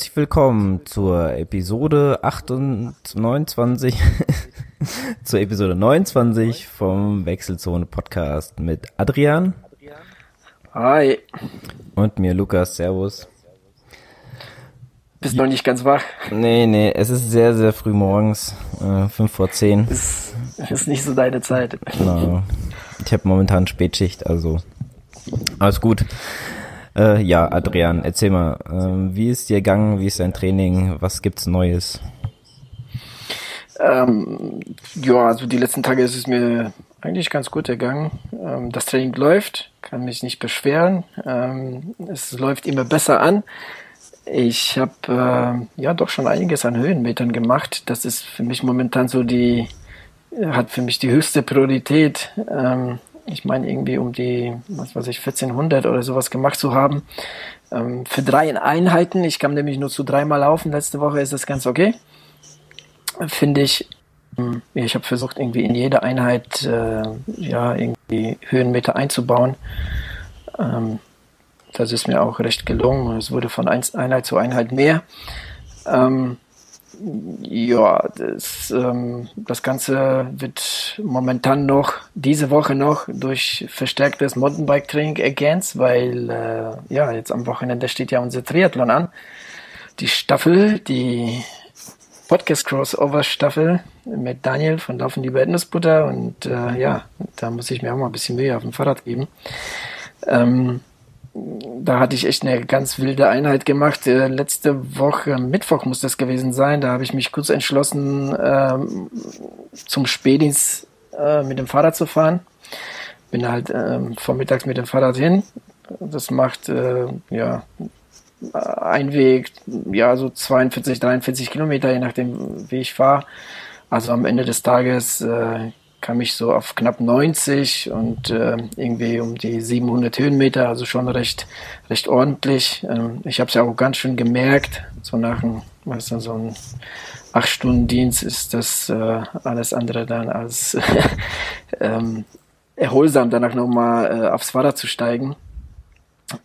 Herzlich willkommen zur Episode 28, zur Episode 29 vom Wechselzone Podcast mit Adrian. Hi. Und mir Lukas. Servus. Bist noch nicht ganz wach? Nee, nee, es ist sehr, sehr früh morgens, äh, 5 vor 10. Ist, ist nicht so deine Zeit. Genau. Ich habe momentan Spätschicht, also alles gut. Äh, ja, Adrian, erzähl mal, äh, wie ist dir gegangen, wie ist dein Training, was gibt's Neues? Ähm, ja, also die letzten Tage ist es mir eigentlich ganz gut ergangen. Ähm, das Training läuft, kann mich nicht beschweren. Ähm, es läuft immer besser an. Ich habe äh, ja doch schon einiges an Höhenmetern gemacht. Das ist für mich momentan so die, hat für mich die höchste Priorität. Ähm, ich meine irgendwie um die, was weiß ich, 1400 oder sowas gemacht zu haben. Ähm, für drei Einheiten, ich kam nämlich nur zu dreimal laufen, letzte Woche ist das ganz okay. Finde ich, ähm, ich habe versucht irgendwie in jede Einheit äh, ja irgendwie Höhenmeter einzubauen. Ähm, das ist mir auch recht gelungen. Es wurde von Einheit zu Einheit mehr. Ähm, ja, das, ähm, das Ganze wird momentan noch, diese Woche noch, durch verstärktes Mountainbike-Training ergänzt, weil äh, ja, jetzt am Wochenende steht ja unser Triathlon an. Die Staffel, die Podcast-Crossover-Staffel mit Daniel von Laufen die Erdnussbutter und äh, ja, da muss ich mir auch mal ein bisschen Mühe auf dem Fahrrad geben. Ähm, da hatte ich echt eine ganz wilde Einheit gemacht. Äh, letzte Woche, Mittwoch muss das gewesen sein. Da habe ich mich kurz entschlossen, ähm, zum Spätdienst äh, mit dem Fahrrad zu fahren. Bin halt ähm, vormittags mit dem Fahrrad hin. Das macht äh, ja ein Weg, ja so 42, 43 Kilometer, je nachdem, wie ich fahre. Also am Ende des Tages äh, kam ich so auf knapp 90 und äh, irgendwie um die 700 Höhenmeter, also schon recht, recht ordentlich. Ähm, ich habe es ja auch ganz schön gemerkt, so nach einem, weißt du, so ein 8-Stunden-Dienst ist das äh, alles andere dann als ähm, erholsam, danach nochmal äh, aufs Fahrrad zu steigen.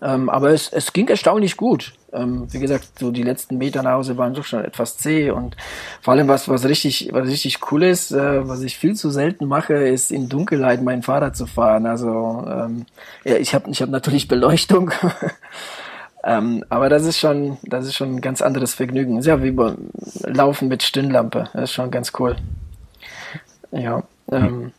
Ähm, aber es, es ging erstaunlich gut. Ähm, wie gesagt, so die letzten Meter nach Hause waren doch schon etwas zäh und vor allem was, was richtig, was richtig cool ist, äh, was ich viel zu selten mache, ist in Dunkelheit mein Fahrrad zu fahren. Also ähm, ja, ich habe ich hab natürlich Beleuchtung. ähm, aber das ist schon, das ist schon ein ganz anderes Vergnügen. Ist ja wie Laufen mit Stirnlampe. Das ist schon ganz cool. Ja. Ähm,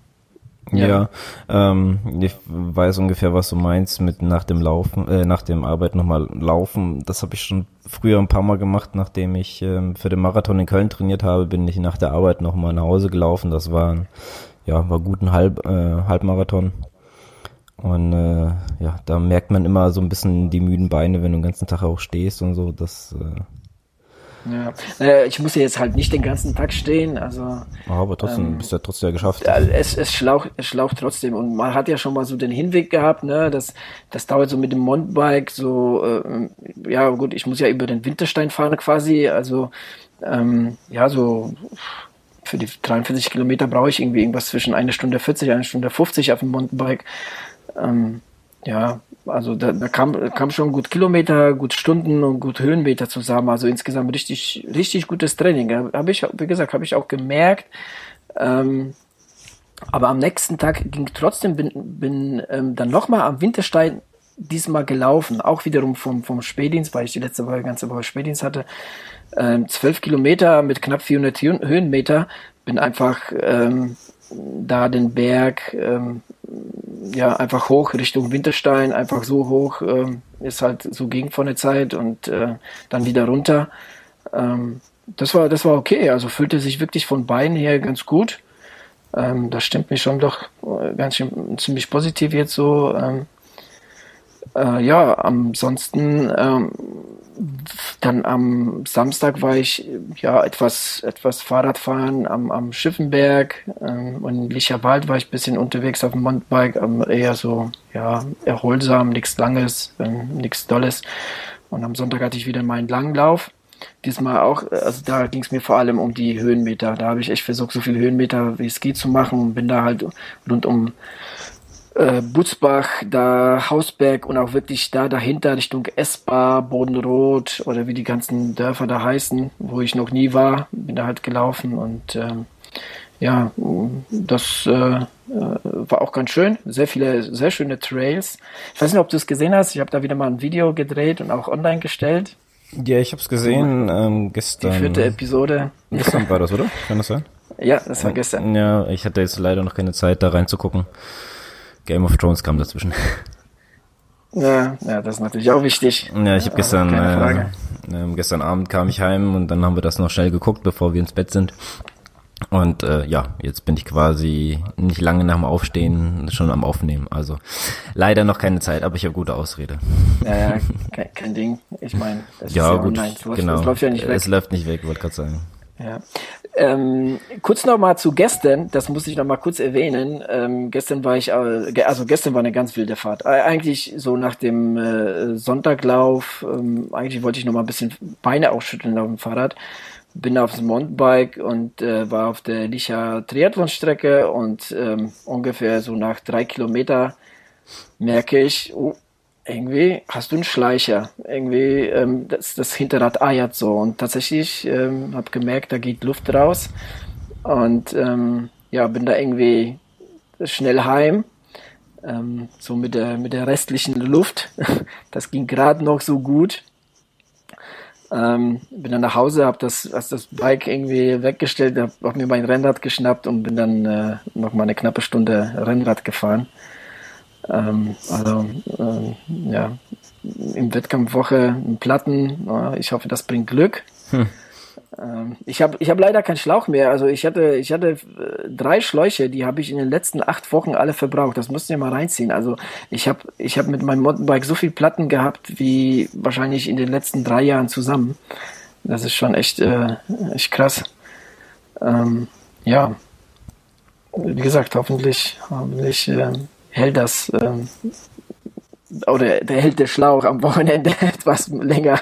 ja, ja ähm, ich weiß ungefähr, was du meinst mit nach dem Laufen, äh, nach dem Arbeit nochmal laufen. Das habe ich schon früher ein paar Mal gemacht, nachdem ich ähm, für den Marathon in Köln trainiert habe, bin ich nach der Arbeit nochmal nach Hause gelaufen. Das war ja war gut ein Halb, äh, Halbmarathon. Und äh, ja, da merkt man immer so ein bisschen die müden Beine, wenn du den ganzen Tag auch stehst und so. Das äh, ja. Äh, ich muss ja jetzt halt nicht den ganzen Tag stehen, also. Aber trotzdem, ähm, bist du ja trotzdem geschafft. Es, es, schlaucht, es schlaucht trotzdem. Und man hat ja schon mal so den Hinweg gehabt, ne? Das, das dauert so mit dem Mountainbike so, äh, ja gut, ich muss ja über den Winterstein fahren quasi, also ähm, ja, so für die 43 Kilometer brauche ich irgendwie irgendwas zwischen eine Stunde 40, eine Stunde 50 auf dem Mountainbike. Ähm, ja, also da, da kam, kam schon gut Kilometer, gut Stunden und gut Höhenmeter zusammen. Also insgesamt richtig, richtig gutes Training. Habe ich, wie gesagt, habe ich auch gemerkt. Ähm, aber am nächsten Tag ging trotzdem, bin, bin ähm, dann nochmal am Winterstein diesmal gelaufen, auch wiederum vom, vom Spätdienst, weil ich die letzte Woche, ganze Woche Spätdienst hatte. Ähm, zwölf Kilometer mit knapp 400 Höhenmeter, bin einfach ähm, da den Berg ähm, ja einfach hoch Richtung Winterstein, einfach so hoch, ähm, ist halt so gegen von der Zeit und äh, dann wieder runter. Ähm, das war das war okay, also fühlte sich wirklich von Beinen her ganz gut. Ähm, das stimmt mich schon doch äh, ganz schön, ziemlich positiv jetzt so. Ähm, äh, ja, ansonsten ähm, dann am Samstag war ich ja etwas, etwas Fahrradfahren am, am Schiffenberg ähm, und in Licherwald war ich ein bisschen unterwegs auf dem Mountainbike, ähm, eher so ja, erholsam, nichts Langes, ähm, nichts Dolles. Und am Sonntag hatte ich wieder meinen langen Lauf. Diesmal auch, also da ging es mir vor allem um die Höhenmeter. Da habe ich echt versucht, so viele Höhenmeter wie es geht zu machen und bin da halt rund um äh, Butzbach, da Hausberg und auch wirklich da dahinter Richtung Espa, Bodenrot oder wie die ganzen Dörfer da heißen, wo ich noch nie war, bin da halt gelaufen und ähm, ja, das äh, äh, war auch ganz schön. Sehr viele, sehr schöne Trails. Ich weiß nicht, ob du es gesehen hast. Ich habe da wieder mal ein Video gedreht und auch online gestellt. Ja, ich habe es gesehen ähm, gestern. Die vierte Episode. Gestern war das, oder? Kann das sein? Ja, das war gestern. Ja, ich hatte jetzt leider noch keine Zeit, da reinzugucken. Game of Thrones kam dazwischen. Ja, ja, das ist natürlich auch wichtig. Ja, ich habe gestern, äh, äh, gestern Abend kam ich heim und dann haben wir das noch schnell geguckt, bevor wir ins Bett sind. Und äh, ja, jetzt bin ich quasi nicht lange nach dem Aufstehen schon am Aufnehmen. Also leider noch keine Zeit, aber ich habe gute Ausrede. Ja, ja kein, kein Ding. Ich meine, das ja, ist ja gut, online. Das, genau. Das läuft ja nicht weg. Es läuft nicht weg, wollte gerade sagen. Ja. Ähm, kurz nochmal zu gestern, das muss ich nochmal kurz erwähnen. Ähm, gestern war ich, äh, also gestern war eine ganz wilde Fahrt. Eigentlich so nach dem äh, Sonntaglauf, ähm, eigentlich wollte ich nochmal ein bisschen Beine ausschütteln auf dem Fahrrad. Bin aufs Mountainbike und äh, war auf der Licha Triathlon-Strecke und ähm, ungefähr so nach drei Kilometer merke ich, oh, irgendwie hast du einen Schleicher. Irgendwie ähm, das, das Hinterrad eiert so. Und tatsächlich ähm, habe gemerkt, da geht Luft raus. Und ähm, ja, bin da irgendwie schnell heim. Ähm, so mit der, mit der restlichen Luft. Das ging gerade noch so gut. Ähm, bin dann nach Hause, habe das, hab das Bike irgendwie weggestellt, habe hab mir mein Rennrad geschnappt und bin dann äh, noch mal eine knappe Stunde Rennrad gefahren. Ähm, also ähm, ja, im Wettkampfwoche Platten. ich hoffe, das bringt Glück. Hm. Ähm, ich habe ich hab leider keinen Schlauch mehr. Also ich hatte ich hatte äh, drei Schläuche, die habe ich in den letzten acht Wochen alle verbraucht. Das müsst ihr mal reinziehen. Also ich habe ich habe mit meinem Mountainbike so viel Platten gehabt wie wahrscheinlich in den letzten drei Jahren zusammen. Das ist schon echt äh, echt krass. Ähm, ja, wie gesagt, hoffentlich hoffentlich äh, hält das ähm, oder der hält der Schlauch am Wochenende etwas länger.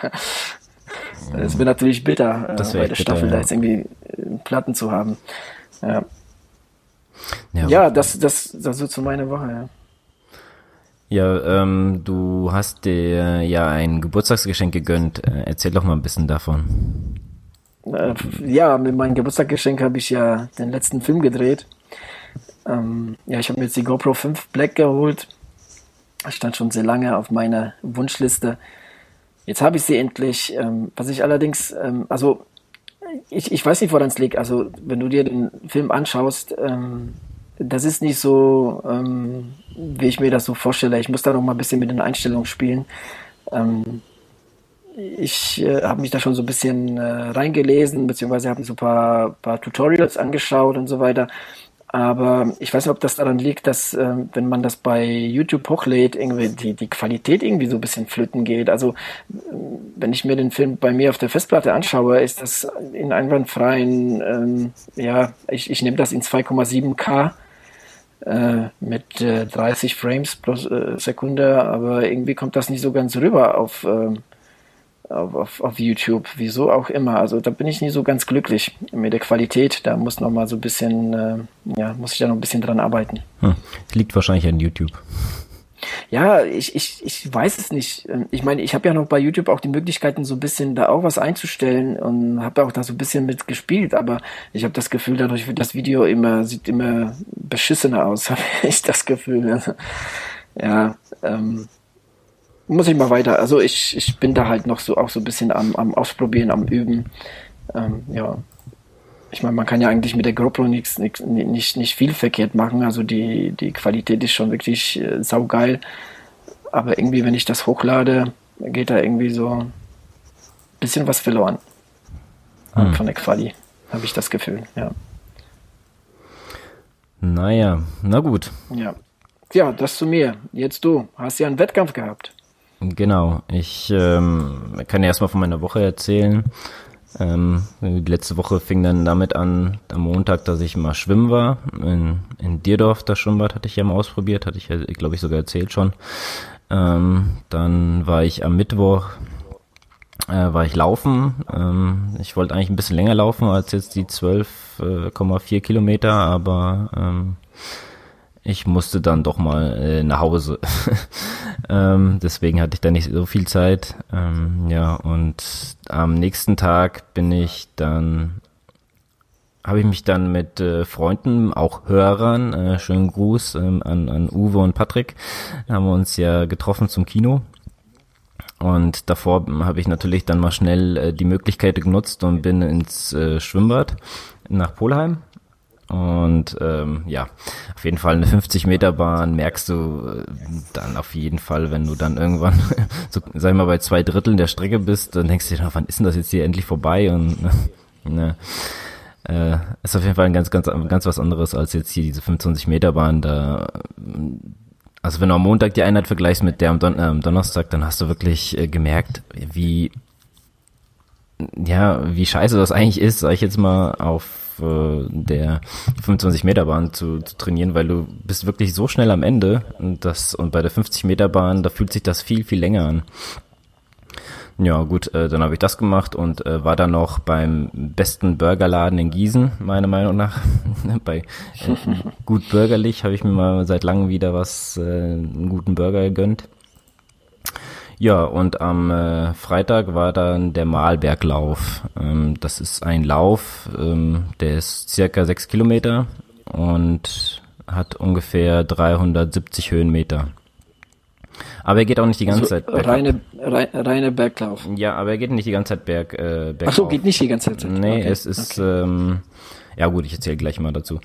Das wäre natürlich bitter, äh, bei der Staffel ja. da jetzt irgendwie äh, Platten zu haben. Ja, ja, ja das, das, das so zu meiner Woche, ja. Ja, ähm, du hast dir ja ein Geburtstagsgeschenk gegönnt. Äh, erzähl doch mal ein bisschen davon. Äh, ja, mit meinem Geburtstagsgeschenk habe ich ja den letzten Film gedreht. Ähm, ja, ich habe mir jetzt die GoPro 5 Black geholt. Stand schon sehr lange auf meiner Wunschliste. Jetzt habe ich sie endlich. Ähm, was ich allerdings, ähm, also ich, ich weiß nicht, woran es liegt. Also wenn du dir den Film anschaust, ähm, das ist nicht so, ähm, wie ich mir das so vorstelle. Ich muss da noch mal ein bisschen mit den Einstellungen spielen. Ähm, ich äh, habe mich da schon so ein bisschen äh, reingelesen, beziehungsweise habe so ein paar, paar Tutorials angeschaut und so weiter. Aber ich weiß nicht, ob das daran liegt, dass äh, wenn man das bei YouTube hochlädt, irgendwie die, die Qualität irgendwie so ein bisschen flöten geht. Also wenn ich mir den Film bei mir auf der Festplatte anschaue, ist das in einwandfreien, ähm, ja, ich, ich nehme das in 2,7K äh, mit äh, 30 Frames pro äh, Sekunde, aber irgendwie kommt das nicht so ganz rüber auf äh, auf, auf, YouTube, wieso auch immer. Also da bin ich nie so ganz glücklich mit der Qualität. Da muss noch mal so ein bisschen, äh, ja, muss ich da noch ein bisschen dran arbeiten. Hm. Liegt wahrscheinlich an YouTube. Ja, ich, ich, ich weiß es nicht. Ich meine, ich habe ja noch bei YouTube auch die Möglichkeiten, so ein bisschen da auch was einzustellen und habe auch da so ein bisschen mit gespielt, aber ich habe das Gefühl, dadurch wird das Video immer, sieht immer beschissener aus, habe ich das Gefühl. Also, ja, ähm, muss ich mal weiter. Also ich, ich bin da halt noch so auch so ein bisschen am, am Ausprobieren, am Üben. Ähm, ja. Ich meine, man kann ja eigentlich mit der GoPro nichts, nichts, nicht, nicht viel verkehrt machen. Also die, die Qualität ist schon wirklich äh, saugeil. Aber irgendwie, wenn ich das hochlade, geht da irgendwie so ein bisschen was verloren. Hm. Von der Quali, habe ich das Gefühl, ja. Naja, na gut. Ja. Ja, das zu mir. Jetzt du. Hast ja einen Wettkampf gehabt. Genau, ich ähm, kann ja erstmal von meiner Woche erzählen. Ähm, die letzte Woche fing dann damit an, am Montag, dass ich mal schwimmen war. In, in Dierdorf, das Schwimmbad hatte ich ja mal ausprobiert, hatte ich glaube ich, sogar erzählt schon. Ähm, dann war ich am Mittwoch, äh, war ich laufen. Ähm, ich wollte eigentlich ein bisschen länger laufen als jetzt die 12,4 Kilometer, aber ähm, ich musste dann doch mal äh, nach Hause. ähm, deswegen hatte ich da nicht so viel Zeit. Ähm, ja, und am nächsten Tag bin ich dann, habe ich mich dann mit äh, Freunden, auch Hörern, äh, schönen Gruß ähm, an, an Uwe und Patrick, haben wir uns ja getroffen zum Kino. Und davor habe ich natürlich dann mal schnell äh, die Möglichkeit genutzt und bin ins äh, Schwimmbad nach Polheim und ähm, ja, auf jeden Fall eine 50 Meter Bahn merkst du äh, dann auf jeden Fall, wenn du dann irgendwann, so, sag ich mal, bei zwei Dritteln der Strecke bist, dann denkst du dir, wann ist denn das jetzt hier endlich vorbei? Und ne, äh, ist auf jeden Fall ein ganz, ganz, ganz was anderes als jetzt hier diese 25 Meter Bahn. Da, also wenn du am Montag die Einheit vergleichst mit der am, Don äh, am Donnerstag, dann hast du wirklich äh, gemerkt, wie ja, wie scheiße das eigentlich ist, sag ich jetzt mal, auf äh, der 25 Meter Bahn zu, zu trainieren, weil du bist wirklich so schnell am Ende und das und bei der 50 Meter Bahn, da fühlt sich das viel, viel länger an. Ja, gut, äh, dann habe ich das gemacht und äh, war dann noch beim besten Burgerladen in Gießen, meiner Meinung nach. Bei äh, gut bürgerlich habe ich mir mal seit langem wieder was, äh, einen guten Burger gegönnt. Ja, und am äh, Freitag war dann der Malberglauf. Ähm, das ist ein Lauf, ähm, der ist circa sechs Kilometer und hat ungefähr 370 Höhenmeter. Aber er geht auch nicht die ganze also, Zeit berg. Reine, reine, reine Berglauf. Ja, aber er geht nicht die ganze Zeit berg, äh, bergauf. Ach so, geht nicht die ganze Zeit. Nee, okay. es ist, okay. ähm, ja gut, ich erzähle gleich mal dazu.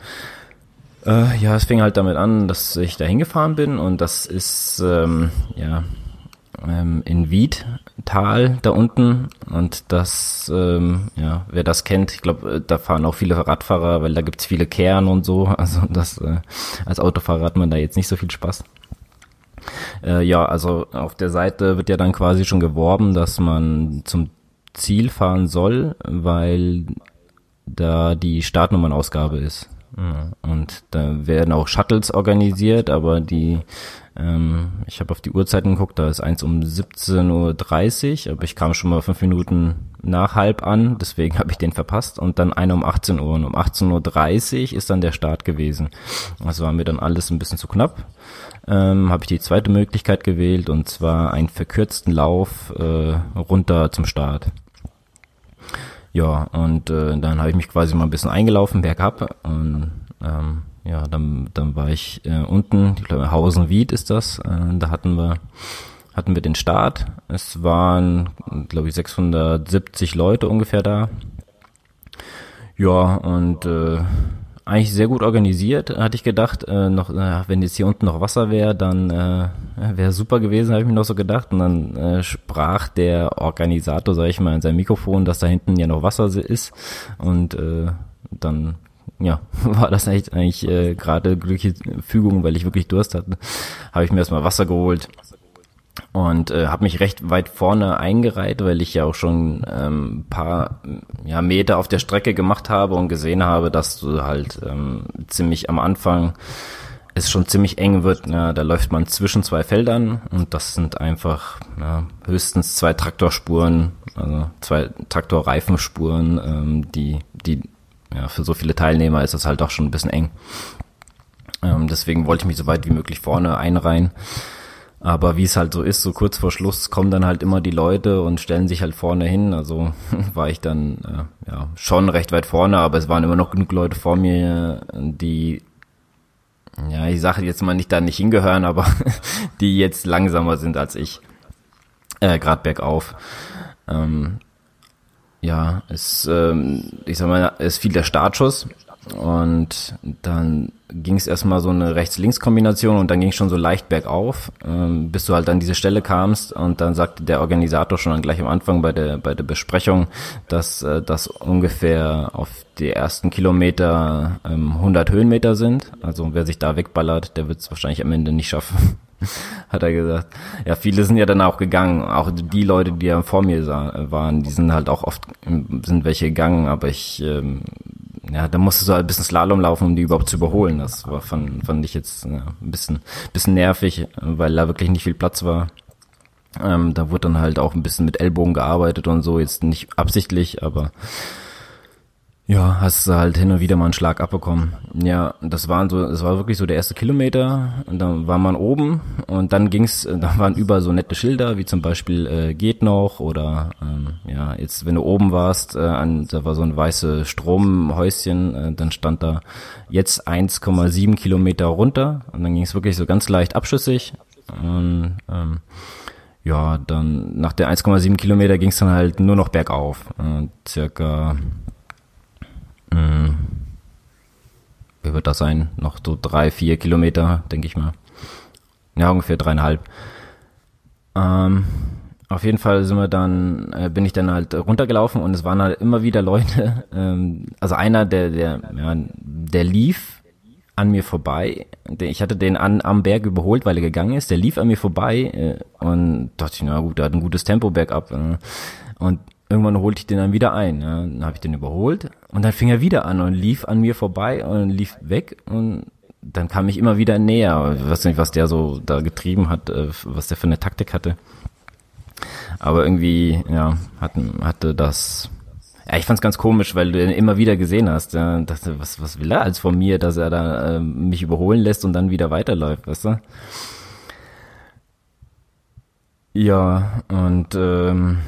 Äh, ja, es fing halt damit an, dass ich da hingefahren bin und das ist, ähm, ja, ähm, in Wiedtal da unten und das, ähm, ja, wer das kennt, ich glaube, äh, da fahren auch viele Radfahrer, weil da gibt's viele Kern und so, also das, äh, als Autofahrer hat man da jetzt nicht so viel Spaß. Äh, ja, also auf der Seite wird ja dann quasi schon geworben, dass man zum Ziel fahren soll, weil da die Startnummernausgabe ist. Und da werden auch Shuttles organisiert, aber die ähm, ich habe auf die Uhrzeiten geguckt, da ist eins um 17.30 Uhr, aber ich kam schon mal fünf Minuten nach halb an, deswegen habe ich den verpasst. Und dann einer um 18 Uhr. Und um 18.30 Uhr ist dann der Start gewesen. Also war mir dann alles ein bisschen zu knapp. Ähm, habe ich die zweite Möglichkeit gewählt und zwar einen verkürzten Lauf äh, runter zum Start. Ja, und äh, dann habe ich mich quasi mal ein bisschen eingelaufen bergab und ähm, ja, dann, dann war ich äh, unten, ich glaube Hausenwied ist das, äh, da hatten wir hatten wir den Start. Es waren, glaube ich, 670 Leute ungefähr da. Ja, und äh, eigentlich sehr gut organisiert, hatte ich gedacht. Äh, noch, äh, wenn jetzt hier unten noch Wasser wäre, dann äh, wäre super gewesen, habe ich mir noch so gedacht. Und dann äh, sprach der Organisator, sage ich mal, in seinem Mikrofon, dass da hinten ja noch Wasser ist. Und äh, dann ja, war das echt eigentlich äh, gerade glückliche Fügung, weil ich wirklich Durst hatte. Habe ich mir erstmal Wasser geholt und äh, habe mich recht weit vorne eingereiht, weil ich ja auch schon ähm, paar ja, Meter auf der Strecke gemacht habe und gesehen habe, dass du halt ähm, ziemlich am Anfang es schon ziemlich eng wird. Ja, da läuft man zwischen zwei Feldern und das sind einfach ja, höchstens zwei Traktorspuren, also zwei Traktorreifenspuren, ähm, die die ja, für so viele Teilnehmer ist das halt auch schon ein bisschen eng. Ähm, deswegen wollte ich mich so weit wie möglich vorne einreihen. Aber wie es halt so ist, so kurz vor Schluss kommen dann halt immer die Leute und stellen sich halt vorne hin. Also war ich dann äh, ja schon recht weit vorne, aber es waren immer noch genug Leute vor mir, die ja, ich sage jetzt mal nicht da nicht hingehören, aber die jetzt langsamer sind als ich. Äh, Gerade bergauf. Ähm, ja, es, ähm, ich sag mal, es fiel der Startschuss und dann ging es erstmal so eine Rechts-Links-Kombination und dann ging es schon so leicht bergauf, ähm, bis du halt an diese Stelle kamst und dann sagte der Organisator schon gleich am Anfang bei der bei der Besprechung, dass äh, das ungefähr auf die ersten Kilometer ähm, 100 Höhenmeter sind. Also wer sich da wegballert, der wird es wahrscheinlich am Ende nicht schaffen. hat er gesagt. Ja, viele sind ja dann auch gegangen. Auch die Leute, die ja vor mir sah, waren, die sind halt auch oft, sind welche gegangen, aber ich, ähm, ja, da musste so ein bisschen Slalom laufen, um die überhaupt zu überholen. Das war, fand, fand ich jetzt ja, ein bisschen, bisschen nervig, weil da wirklich nicht viel Platz war. Ähm, da wurde dann halt auch ein bisschen mit Ellbogen gearbeitet und so, jetzt nicht absichtlich, aber Ja, hast halt hin und wieder mal einen Schlag abbekommen. Ja, das waren so, das war wirklich so der erste Kilometer und dann war man oben und dann ging's, da waren überall so nette Schilder, wie zum Beispiel äh, geht noch oder ähm, ja, jetzt wenn du oben warst, äh, an, da war so ein weißes Stromhäuschen, äh, dann stand da jetzt 1,7 Kilometer runter und dann ging's wirklich so ganz leicht abschüssig und ähm, ja, dann nach der 1,7 Kilometer ging's dann halt nur noch bergauf, äh, circa hm. Wie wird das sein? Noch so drei, vier Kilometer, denke ich mal. Ja, ungefähr dreieinhalb. Ähm, auf jeden Fall sind wir dann, äh, bin ich dann halt runtergelaufen und es waren halt immer wieder Leute, ähm, also einer, der, der, ja, der lief an mir vorbei. Ich hatte den an, am Berg überholt, weil er gegangen ist. Der lief an mir vorbei äh, und dachte ich, na gut, der hat ein gutes Tempo bergab. Äh, und irgendwann holte ich den dann wieder ein. Ja. Dann habe ich den überholt und dann fing er wieder an und lief an mir vorbei und lief weg und dann kam ich immer wieder näher. Ich weiß nicht, was der so da getrieben hat, äh, was der für eine Taktik hatte. Aber irgendwie, ja, hatten, hatte das. Ja, ich fand's ganz komisch, weil du ihn immer wieder gesehen hast. Ja, dachte, was, was will er als von mir, dass er da äh, mich überholen lässt und dann wieder weiterläuft, weißt du? Ja, und ähm,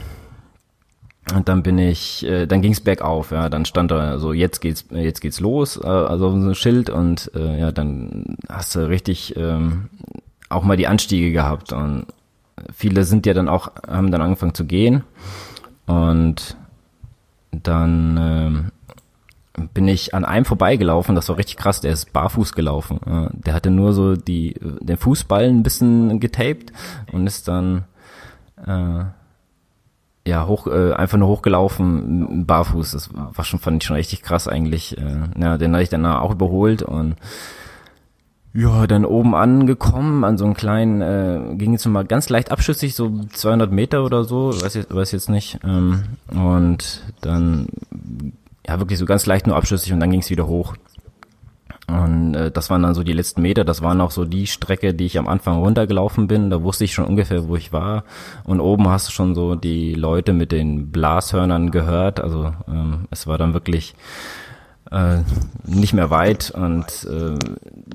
und dann bin ich, äh, dann ging's bergauf, ja, dann stand da so, jetzt geht's, jetzt geht's los, äh, also so ein Schild. Und äh, ja, dann hast du richtig ähm, auch mal die Anstiege gehabt. Und viele sind ja dann auch, haben dann angefangen zu gehen. Und dann äh, bin ich an einem vorbeigelaufen, das war richtig krass, der ist barfuß gelaufen. Äh, der hatte nur so die, den Fußballen ein bisschen getaped und ist dann äh, ja, hoch, äh, einfach nur hochgelaufen, barfuß. Das war schon, fand ich schon richtig krass eigentlich. Äh, ja, den hatte ich dann auch überholt und ja, dann oben angekommen, an so einen kleinen, äh, ging jetzt mal ganz leicht abschüssig, so 200 Meter oder so, weiß jetzt, weiß jetzt nicht. Ähm, und dann, ja, wirklich so ganz leicht nur abschüssig und dann ging es wieder hoch. Und äh, das waren dann so die letzten Meter, das war noch so die Strecke, die ich am Anfang runtergelaufen bin. Da wusste ich schon ungefähr, wo ich war. Und oben hast du schon so die Leute mit den Blashörnern gehört. Also ähm, es war dann wirklich äh, nicht mehr weit. Und äh,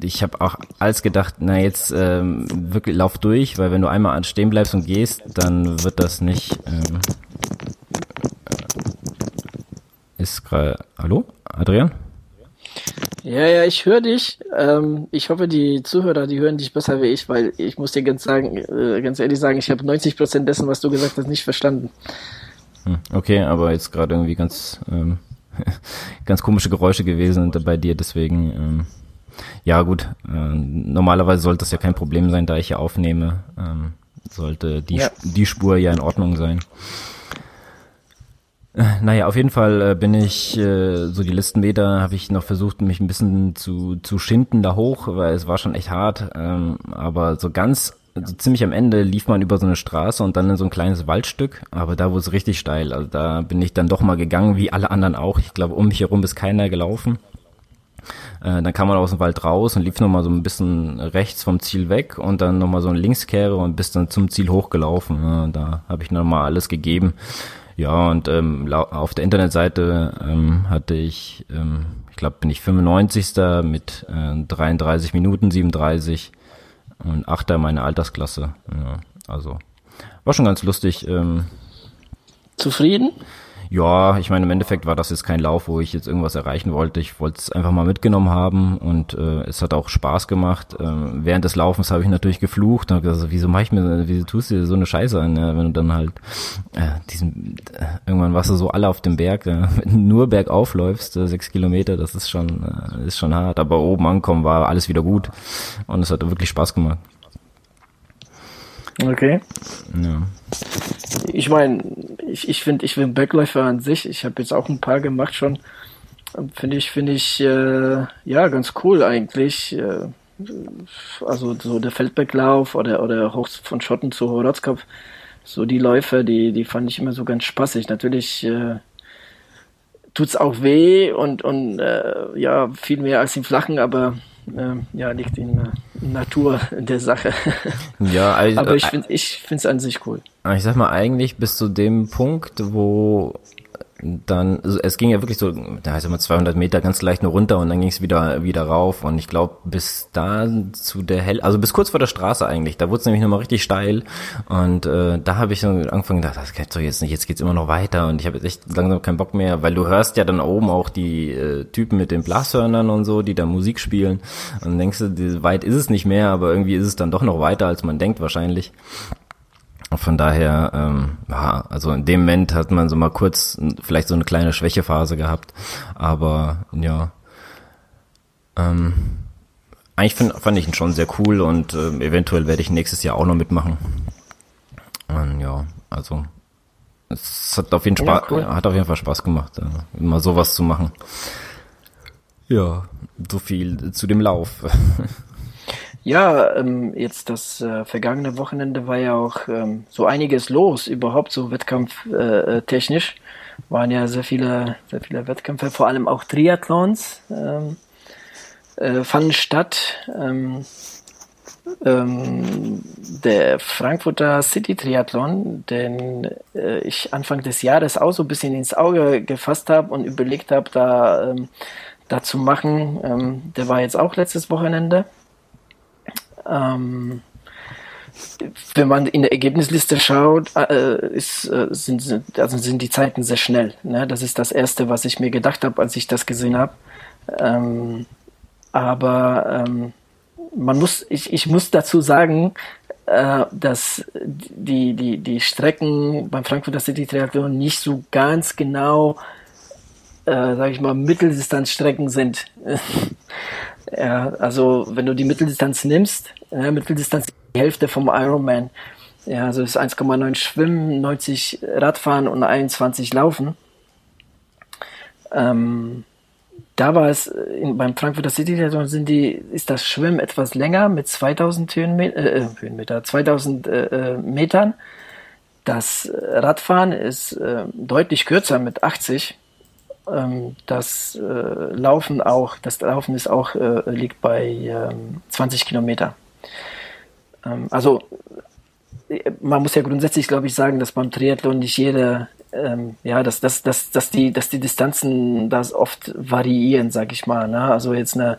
ich habe auch als gedacht, na jetzt äh, wirklich lauf durch, weil wenn du einmal stehen bleibst und gehst, dann wird das nicht. Ähm, äh, ist gerade. Hallo, Adrian? Ja, ja, ich höre dich. Ähm, ich hoffe, die Zuhörer, die hören dich besser wie ich, weil ich muss dir ganz sagen, äh, ganz ehrlich sagen, ich habe 90 Prozent dessen, was du gesagt hast, nicht verstanden. Hm, okay, aber jetzt gerade irgendwie ganz ähm, ganz komische Geräusche gewesen bei dir, deswegen ähm, ja gut. Äh, normalerweise sollte das ja kein Problem sein, da ich ja aufnehme. Ähm, sollte die ja. die Spur ja in Ordnung sein. Naja, auf jeden Fall äh, bin ich äh, so die letzten Meter habe ich noch versucht, mich ein bisschen zu, zu schinden da hoch, weil es war schon echt hart. Ähm, aber so ganz, so ziemlich am Ende lief man über so eine Straße und dann in so ein kleines Waldstück. Aber da wurde es richtig steil. Also da bin ich dann doch mal gegangen, wie alle anderen auch. Ich glaube, um mich herum ist keiner gelaufen. Äh, dann kam man aus dem Wald raus und lief nochmal so ein bisschen rechts vom Ziel weg und dann nochmal so eine Linkskehre und bis dann zum Ziel hochgelaufen. Da habe ich nochmal alles gegeben. Ja, und ähm, auf der Internetseite ähm, hatte ich, ähm, ich glaube, bin ich 95. mit äh, 33 Minuten, 37 und 8. meine Altersklasse. Ja, also war schon ganz lustig. Ähm, Zufrieden? Ja, ich meine, im Endeffekt war das jetzt kein Lauf, wo ich jetzt irgendwas erreichen wollte. Ich wollte es einfach mal mitgenommen haben und äh, es hat auch Spaß gemacht. Ähm, während des Laufens habe ich natürlich geflucht und gesagt, wieso mach ich mir, wieso tust du dir so eine Scheiße an, ja, wenn du dann halt äh, diesen, äh, irgendwann warst du so alle auf dem Berg, ja, nur bergauf läufst, äh, sechs Kilometer, das ist schon, äh, ist schon hart. Aber oben ankommen war alles wieder gut und es hat wirklich Spaß gemacht. Okay. Ja. Ich meine, ich, ich finde, ich bin Backläufer an sich. Ich habe jetzt auch ein paar gemacht schon. Finde ich, finde ich, äh, ja, ganz cool eigentlich. Äh, also so der Feldbacklauf oder, oder hoch von Schotten zu Horotzkopf. So die Läufe, die, die fand ich immer so ganz spaßig. Natürlich äh, tut's auch weh und, und äh, ja, viel mehr als im Flachen, aber ja, liegt in der Natur der Sache. Ja, also, aber ich finde ich finde es an sich cool. Ich sag mal, eigentlich bis zu dem Punkt, wo dann, also es ging ja wirklich so, da heißt immer 200 Meter ganz leicht nur runter und dann ging es wieder wieder rauf. Und ich glaube bis da zu der Hell, also bis kurz vor der Straße eigentlich, da wurde es nämlich nochmal richtig steil. Und äh, da habe ich so angefangen gedacht, das geht doch jetzt nicht, jetzt geht's immer noch weiter. Und ich habe jetzt echt langsam keinen Bock mehr, weil du hörst ja dann oben auch die äh, Typen mit den Blashörnern und so, die da Musik spielen. Und denkst du, weit ist es nicht mehr, aber irgendwie ist es dann doch noch weiter, als man denkt wahrscheinlich. Von daher, ähm, ja, also in dem Moment hat man so mal kurz vielleicht so eine kleine Schwächephase gehabt, aber ja, ähm, eigentlich find, fand ich ihn schon sehr cool und äh, eventuell werde ich nächstes Jahr auch noch mitmachen. Und ja, also es hat auf jeden, Spaß, ja, cool. hat auf jeden Fall Spaß gemacht, äh, immer sowas zu machen. Ja, so viel zu dem Lauf. Ja, ähm, jetzt das äh, vergangene Wochenende war ja auch ähm, so einiges los, überhaupt so wettkampftechnisch. Äh, waren ja sehr viele, sehr viele Wettkämpfe, vor allem auch Triathlons ähm, äh, fanden statt. Ähm, ähm, der Frankfurter City Triathlon, den äh, ich Anfang des Jahres auch so ein bisschen ins Auge gefasst habe und überlegt habe, da, ähm, da zu machen, der war jetzt auch letztes Wochenende. Ähm, wenn man in der Ergebnisliste schaut, äh, ist, äh, sind, also sind die Zeiten sehr schnell. Ne? Das ist das Erste, was ich mir gedacht habe, als ich das gesehen habe. Ähm, aber ähm, man muss, ich, ich muss dazu sagen, äh, dass die, die, die Strecken beim Frankfurter City Triathlon nicht so ganz genau, äh, sage ich mal, Mitteldistanzstrecken sind. Ja, also wenn du die Mitteldistanz nimmst, ja, Mitteldistanz die Hälfte vom Ironman. Ja, also ist 1,9 Schwimmen, 90 Radfahren und 21 Laufen. Ähm, da war es in, beim Frankfurter City sind die, ist das Schwimmen etwas länger mit 2000 Höhenmeter, äh, Höhenmeter 2000 äh, äh, Metern. Das Radfahren ist äh, deutlich kürzer mit 80 ähm, das äh, Laufen auch, das Laufen ist auch, äh, liegt bei ähm, 20 Kilometer. Ähm, also man muss ja grundsätzlich, glaube ich, sagen, dass beim Triathlon nicht jede, ähm, ja, dass, dass, dass, dass, die, dass die Distanzen das oft variieren, sag ich mal. Ne? Also jetzt eine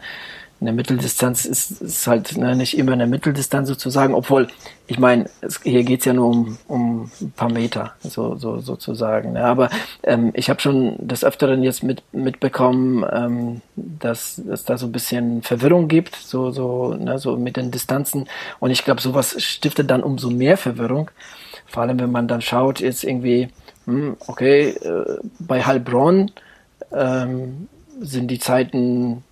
eine Mitteldistanz ist, ist halt ne, nicht immer eine Mitteldistanz sozusagen, obwohl, ich meine, hier geht's ja nur um, um ein paar Meter, so, so sozusagen. Ne? Aber ähm, ich habe schon des Öfteren jetzt mit, mitbekommen, ähm, dass es da so ein bisschen Verwirrung gibt, so, so, ne, so mit den Distanzen. Und ich glaube, sowas stiftet dann umso mehr Verwirrung. Vor allem, wenn man dann schaut, jetzt irgendwie, hm, okay, äh, bei Heilbronn ähm, sind die Zeiten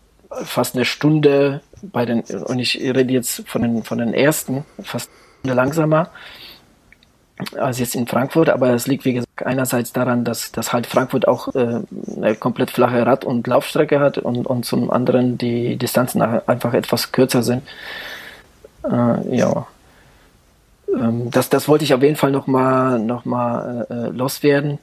fast eine Stunde bei den, und ich rede jetzt von den, von den ersten, fast eine Stunde langsamer als jetzt in Frankfurt, aber es liegt wie gesagt einerseits daran, dass, dass halt Frankfurt auch äh, eine komplett flache Rad- und Laufstrecke hat und, und zum anderen die Distanzen einfach etwas kürzer sind. Äh, ja. Ähm, das, das wollte ich auf jeden Fall nochmal noch mal, äh, loswerden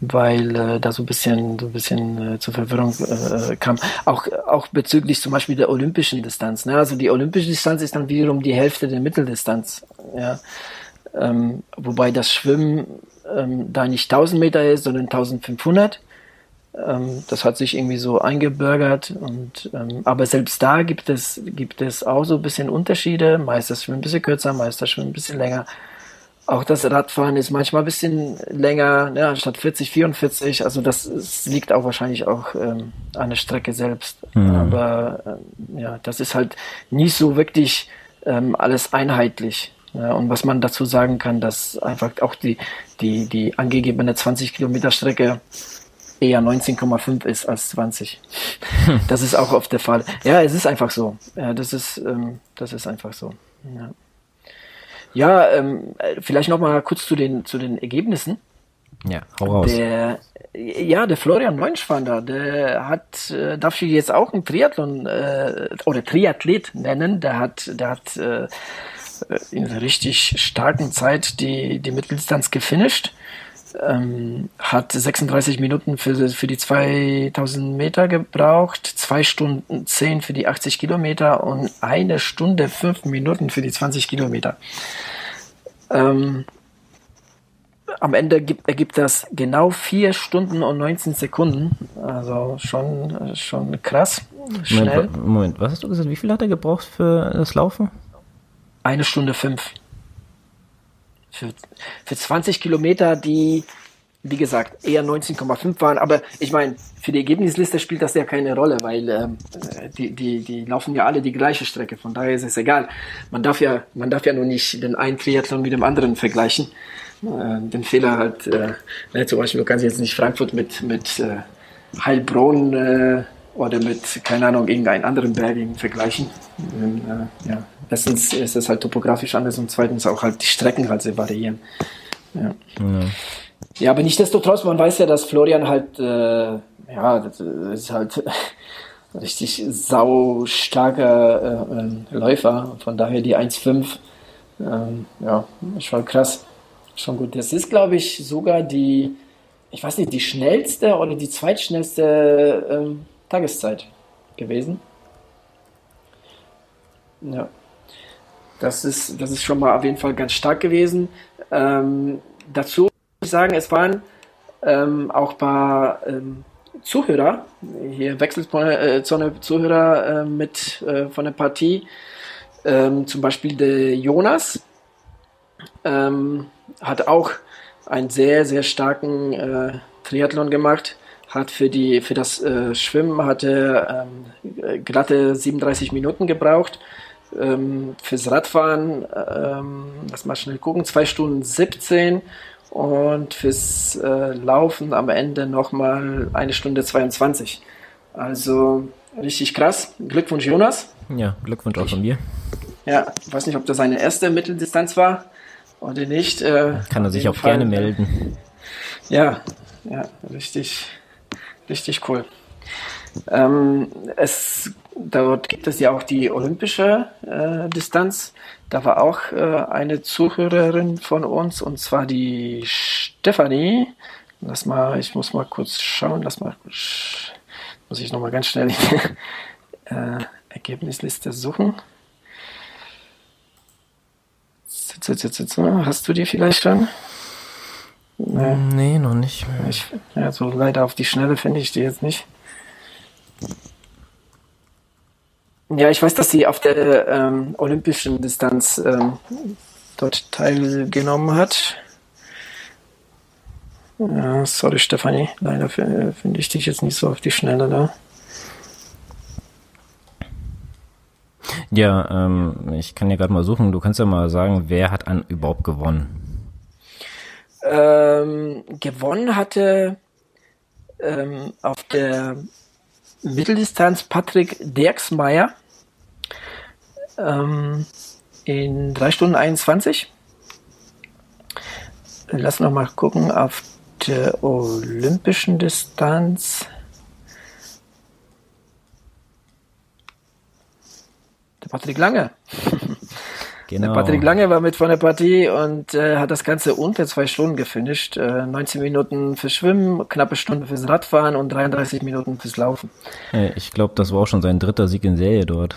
weil äh, da so ein bisschen so ein bisschen äh, zur Verwirrung äh, kam. Auch auch bezüglich zum Beispiel der olympischen Distanz. Ne? Also die olympische Distanz ist dann wiederum die Hälfte der Mitteldistanz. Ja? Ähm, wobei das Schwimmen ähm, da nicht 1000 Meter ist, sondern 1500. Ähm, das hat sich irgendwie so eingebürgert. Und ähm, aber selbst da gibt es gibt es auch so ein bisschen Unterschiede. Meist das Schwimmen ein bisschen kürzer, meist das Schwimmen ein bisschen länger. Auch das Radfahren ist manchmal ein bisschen länger, ja, statt 40, 44. Also das, das liegt auch wahrscheinlich auch ähm, an der Strecke selbst. Mhm. Aber ähm, ja, das ist halt nicht so wirklich ähm, alles einheitlich. Ja, und was man dazu sagen kann, dass einfach auch die, die, die angegebene 20 Kilometer Strecke eher 19,5 ist als 20. Das ist auch oft der Fall. Ja, es ist einfach so. Ja, das ist, ähm, das ist einfach so. Ja. Ja, ähm, vielleicht noch mal kurz zu den zu den Ergebnissen. Ja, hau raus. Der, ja, der Florian Neunschwander, der hat, äh, darf ich jetzt auch einen Triathlon äh, oder Triathlet nennen. Der hat, der hat äh, in einer richtig starken Zeit die die Mitteldistanz gefinisht ähm, hat 36 Minuten für, für die 2000 Meter gebraucht, zwei Stunden 10 für die 80 Kilometer und eine Stunde 5 Minuten für die 20 Kilometer. Ähm, am Ende gibt, ergibt das genau vier Stunden und 19 Sekunden. Also schon, schon krass. Schnell. Moment, Moment, was hast du gesagt? Wie viel hat er gebraucht für das Laufen? Eine Stunde fünf. Für, für 20 Kilometer, die wie gesagt, eher 19,5 waren. Aber ich meine, für die Ergebnisliste spielt das ja keine Rolle, weil ähm, die, die, die laufen ja alle die gleiche Strecke. Von daher ist es egal. Man darf ja, man darf ja nur nicht den einen Triathlon mit dem anderen vergleichen. Äh, den Fehler halt, äh, zum Beispiel, du kannst jetzt nicht Frankfurt mit, mit äh, Heilbronn äh, oder mit, keine Ahnung, irgendeinem anderen Berg vergleichen. Äh, ja. Erstens ist es halt topografisch anders und zweitens auch halt die Strecken halt sehr variieren. Ja. ja. Ja, aber nichtsdestotrotz, man weiß ja, dass Florian halt, äh, ja, das ist halt richtig sau starker äh, äh, Läufer. Von daher die 1,5, ähm, ja, schon krass. Schon gut. Das ist, glaube ich, sogar die, ich weiß nicht, die schnellste oder die zweitschnellste ähm, Tageszeit gewesen. Ja. Das ist, das ist schon mal auf jeden Fall ganz stark gewesen. Ähm, dazu ich sagen, es waren ähm, auch ein paar ähm, Zuhörer, hier Wechselzone-Zuhörer äh, mit äh, von der Partie, ähm, zum Beispiel der Jonas, ähm, hat auch einen sehr, sehr starken äh, Triathlon gemacht, hat für, die, für das äh, Schwimmen hatte ähm, glatte 37 Minuten gebraucht, ähm, fürs Radfahren, ähm, lass mal schnell gucken, 2 Stunden 17 und fürs äh, Laufen am Ende nochmal eine Stunde 22. Also richtig krass. Glückwunsch, Jonas. Ja, Glückwunsch auch von mir. Ja, ich weiß nicht, ob das seine erste Mitteldistanz war oder nicht. Äh, Kann er sich auch Fall, gerne melden. Ja, ja, richtig, richtig cool. Ähm, es, dort gibt es ja auch die olympische äh, Distanz. Da war auch äh, eine Zuhörerin von uns, und zwar die Stefanie. Lass mal, ich muss mal kurz schauen, lass mal, muss ich nochmal ganz schnell die äh, Ergebnisliste suchen. Hast du die vielleicht schon? Nee, nee noch nicht. Ich, ja, so leider auf die Schnelle finde ich die jetzt nicht. Ja, ich weiß, dass sie auf der ähm, olympischen Distanz ähm, dort teilgenommen hat. Ja, sorry, Stefanie, leider finde ich dich jetzt nicht so auf die Schnelle da. Ja, ähm, ich kann ja gerade mal suchen. Du kannst ja mal sagen, wer hat an überhaupt gewonnen? Ähm, gewonnen hatte ähm, auf der Mitteldistanz Patrick Derksmeier ähm, in 3 Stunden 21. Lass noch mal gucken auf der olympischen Distanz. Der Patrick Lange. Genau. Der Patrick Lange war mit von der Partie und äh, hat das Ganze unter zwei Stunden gefinisht. Äh, 19 Minuten fürs Schwimmen, knappe Stunde fürs Radfahren und 33 Minuten fürs Laufen. Ich glaube, das war auch schon sein dritter Sieg in Serie dort.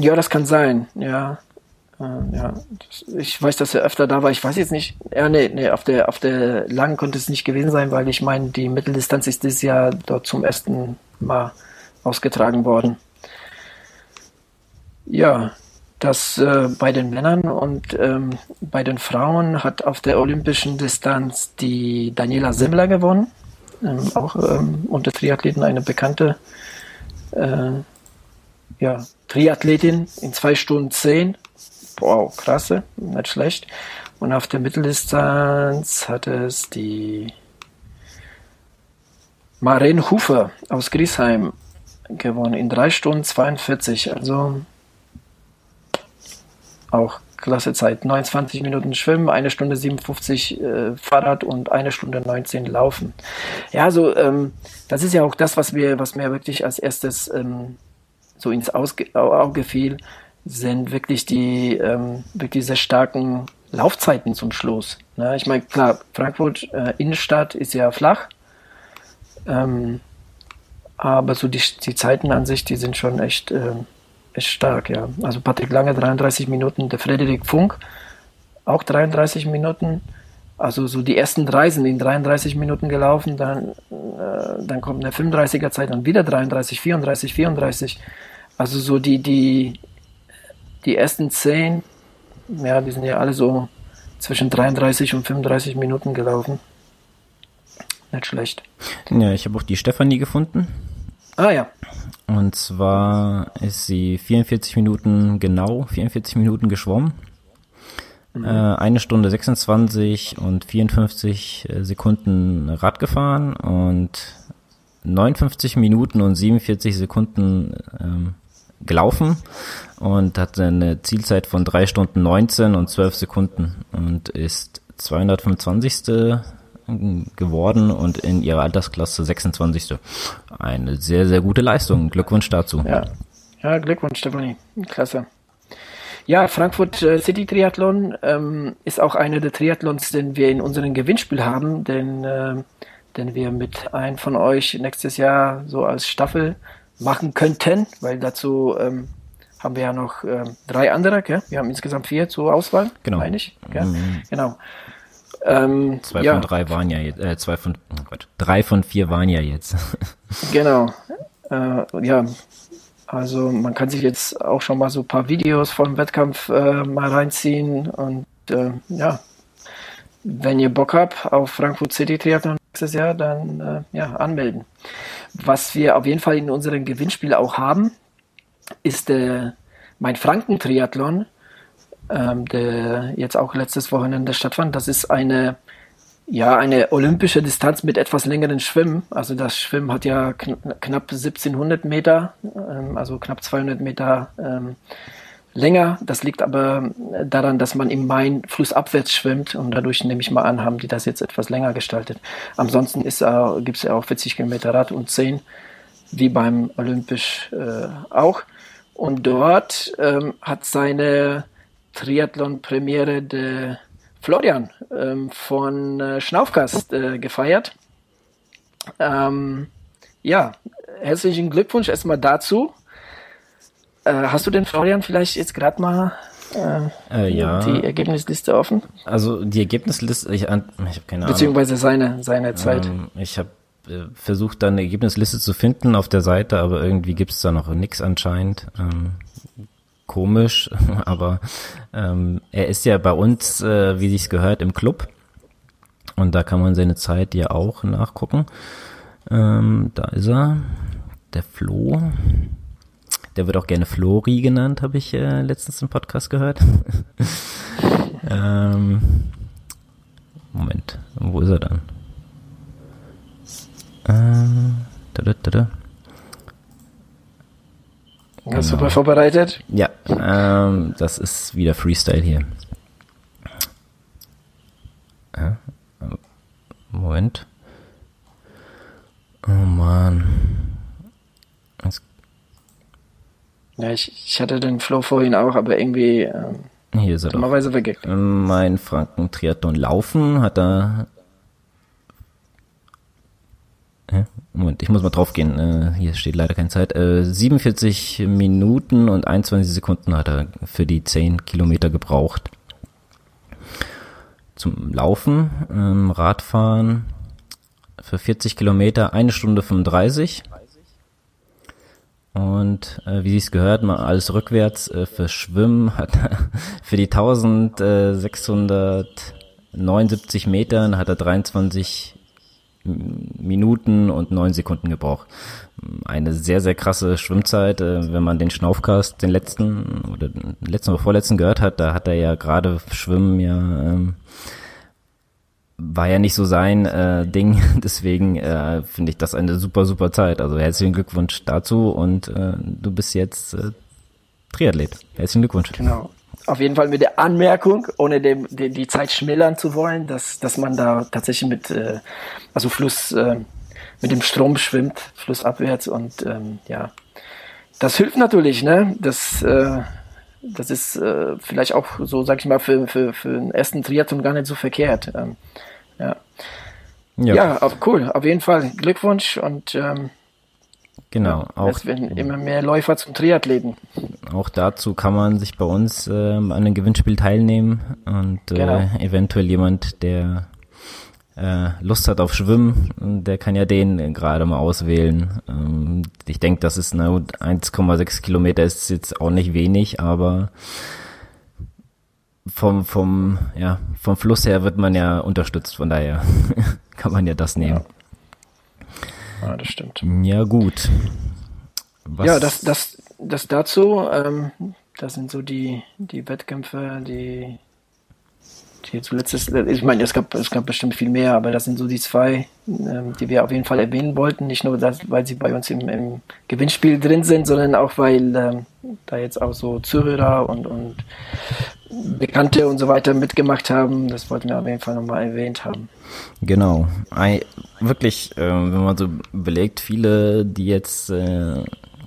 Ja, das kann sein, ja. Äh, ja, ich weiß, dass er öfter da war. Ich weiß jetzt nicht. Ja, nee, nee, auf der, auf der langen konnte es nicht gewesen sein, weil ich meine, die Mitteldistanz ist dieses Jahr dort zum ersten Mal ausgetragen worden. Ja, dass äh, bei den Männern und ähm, bei den Frauen hat auf der olympischen Distanz die Daniela Semmler gewonnen. Ähm, auch ähm, unter Triathleten eine bekannte äh, ja, Triathletin in zwei Stunden zehn. Wow, krasse, nicht schlecht. Und auf der Mitteldistanz hat es die Maren Hufer aus Griesheim gewonnen in drei Stunden 42. Also auch klasse Zeit. 29 Minuten Schwimmen, eine Stunde 57 äh, Fahrrad und eine Stunde 19 Laufen. Ja, so ähm, das ist ja auch das, was mir, was mir wirklich als erstes ähm, so ins Ausge Auge fiel, sind wirklich die ähm, wirklich sehr starken Laufzeiten zum Schluss. Ne? Ich meine, klar, Frankfurt äh, Innenstadt ist ja flach, ähm, aber so die, die Zeiten an sich, die sind schon echt ähm, ist stark, ja. Also Patrick Lange 33 Minuten, der Frederik Funk auch 33 Minuten, Also so die ersten drei sind in 33 Minuten gelaufen, dann, äh, dann kommt eine 35er Zeit und wieder 33, 34, 34. Also so die, die, die ersten zehn, ja, die sind ja alle so zwischen 33 und 35 Minuten gelaufen. Nicht schlecht. Ja, ich habe auch die Stefanie gefunden. Ah ja. Und zwar ist sie 44 Minuten genau, 44 Minuten geschwommen. Mhm. Äh, eine Stunde 26 und 54 äh, Sekunden Rad gefahren und 59 Minuten und 47 Sekunden ähm, gelaufen und hatte eine Zielzeit von 3 Stunden 19 und 12 Sekunden und ist 225 geworden und in ihrer Altersklasse 26. Eine sehr, sehr gute Leistung. Glückwunsch dazu. Ja, ja Glückwunsch, Stefanie. Klasse. Ja, Frankfurt äh, City Triathlon ähm, ist auch einer der Triathlons, den wir in unserem Gewinnspiel haben, denn, äh, den wir mit einem von euch nächstes Jahr so als Staffel machen könnten, weil dazu ähm, haben wir ja noch ähm, drei andere, gell? wir haben insgesamt vier zur Auswahl, genau. meine ich. Gell? Mhm. Genau. Ähm, zwei ja. von drei waren ja jetzt, äh, zwei von, oh Gott, drei von vier waren ja jetzt. genau. Äh, ja, also man kann sich jetzt auch schon mal so ein paar Videos vom Wettkampf äh, mal reinziehen und äh, ja, wenn ihr Bock habt auf Frankfurt City Triathlon nächstes Jahr, dann äh, ja, anmelden. Was wir auf jeden Fall in unserem Gewinnspiel auch haben, ist äh, mein Franken Triathlon ähm, der jetzt auch letztes Wochenende stattfand. Das ist eine, ja, eine olympische Distanz mit etwas längeren Schwimmen. Also das Schwimmen hat ja kn knapp 1700 Meter, ähm, also knapp 200 Meter ähm, länger. Das liegt aber daran, dass man im Main flussabwärts schwimmt und dadurch nehme ich mal an, haben die das jetzt etwas länger gestaltet. Ansonsten äh, gibt es ja auch 40 Kilometer Rad und 10, wie beim Olympisch äh, auch. Und dort ähm, hat seine Triathlon-Premiere de Florian ähm, von äh, Schnaufkast äh, gefeiert. Ähm, ja, herzlichen Glückwunsch erstmal dazu. Äh, hast du den Florian vielleicht jetzt gerade mal äh, ja. die Ergebnisliste offen? Also die Ergebnisliste, ich, ich habe keine Ahnung. Beziehungsweise seine, seine Zeit. Ähm, ich habe äh, versucht, da eine Ergebnisliste zu finden auf der Seite, aber irgendwie gibt es da noch nichts anscheinend. Ähm, komisch, aber ähm, er ist ja bei uns, äh, wie sich's gehört, im Club. Und da kann man seine Zeit ja auch nachgucken. Ähm, da ist er, der Flo. Der wird auch gerne Flori genannt, habe ich äh, letztens im Podcast gehört. ähm, Moment, wo ist er dann? Äh, da, da, da, da. Genau. Super vorbereitet? Ja, ähm, das ist wieder Freestyle hier. Ja, Moment. Oh man. Ja, ich, ich hatte den Flow vorhin auch, aber irgendwie ähm, hier ist er dummerweise weg. Mein Franken Triathlon Laufen hat er Moment, ich muss mal drauf gehen. Äh, hier steht leider keine Zeit. Äh, 47 Minuten und 21 Sekunden hat er für die 10 Kilometer gebraucht. Zum Laufen, ähm, Radfahren für 40 Kilometer eine Stunde 35. Und äh, wie Sie es gehört, mal alles rückwärts. Äh, für Schwimmen hat er für die 1679 Metern hat er 23 Minuten und neun Sekunden gebraucht. Eine sehr, sehr krasse Schwimmzeit. Äh, wenn man den Schnaufcast, den letzten oder den letzten oder vorletzten gehört hat, da hat er ja gerade Schwimmen ja ähm, war ja nicht so sein äh, Ding. Deswegen äh, finde ich das eine super, super Zeit. Also herzlichen Glückwunsch dazu und äh, du bist jetzt äh, Triathlet. Herzlichen Glückwunsch. Genau auf jeden Fall mit der Anmerkung, ohne dem, die, die Zeit schmälern zu wollen, dass, dass man da tatsächlich mit, äh, also Fluss, äh, mit dem Strom schwimmt, flussabwärts und ähm, ja, das hilft natürlich, ne? Das, äh, das ist äh, vielleicht auch so, sag ich mal, für, für, für den ersten Triathlon gar nicht so verkehrt. Ähm, ja. Ja, ja auf, cool. Auf jeden Fall Glückwunsch und ähm, Genau. Auch, es werden immer mehr Läufer zum Triathleten. Auch dazu kann man sich bei uns äh, an einem Gewinnspiel teilnehmen und äh, genau. eventuell jemand, der äh, Lust hat auf Schwimmen, der kann ja den gerade mal auswählen. Ähm, ich denke, das ist eine 1,6 Kilometer ist jetzt auch nicht wenig, aber vom, vom, ja, vom Fluss her wird man ja unterstützt, von daher kann man ja das nehmen. Ja, ja das stimmt. Ja, gut. Was? Ja, das, das, das dazu, ähm, das sind so die, die Wettkämpfe, die die zuletzt ist, ich meine, es gab, es gab bestimmt viel mehr, aber das sind so die zwei, ähm, die wir auf jeden Fall erwähnen wollten. Nicht nur, dass, weil sie bei uns im, im Gewinnspiel drin sind, sondern auch, weil ähm, da jetzt auch so Zuhörer und, und Bekannte und so weiter mitgemacht haben. Das wollten wir auf jeden Fall nochmal erwähnt haben. Genau. Wirklich, äh, wenn man so überlegt, viele, die jetzt äh,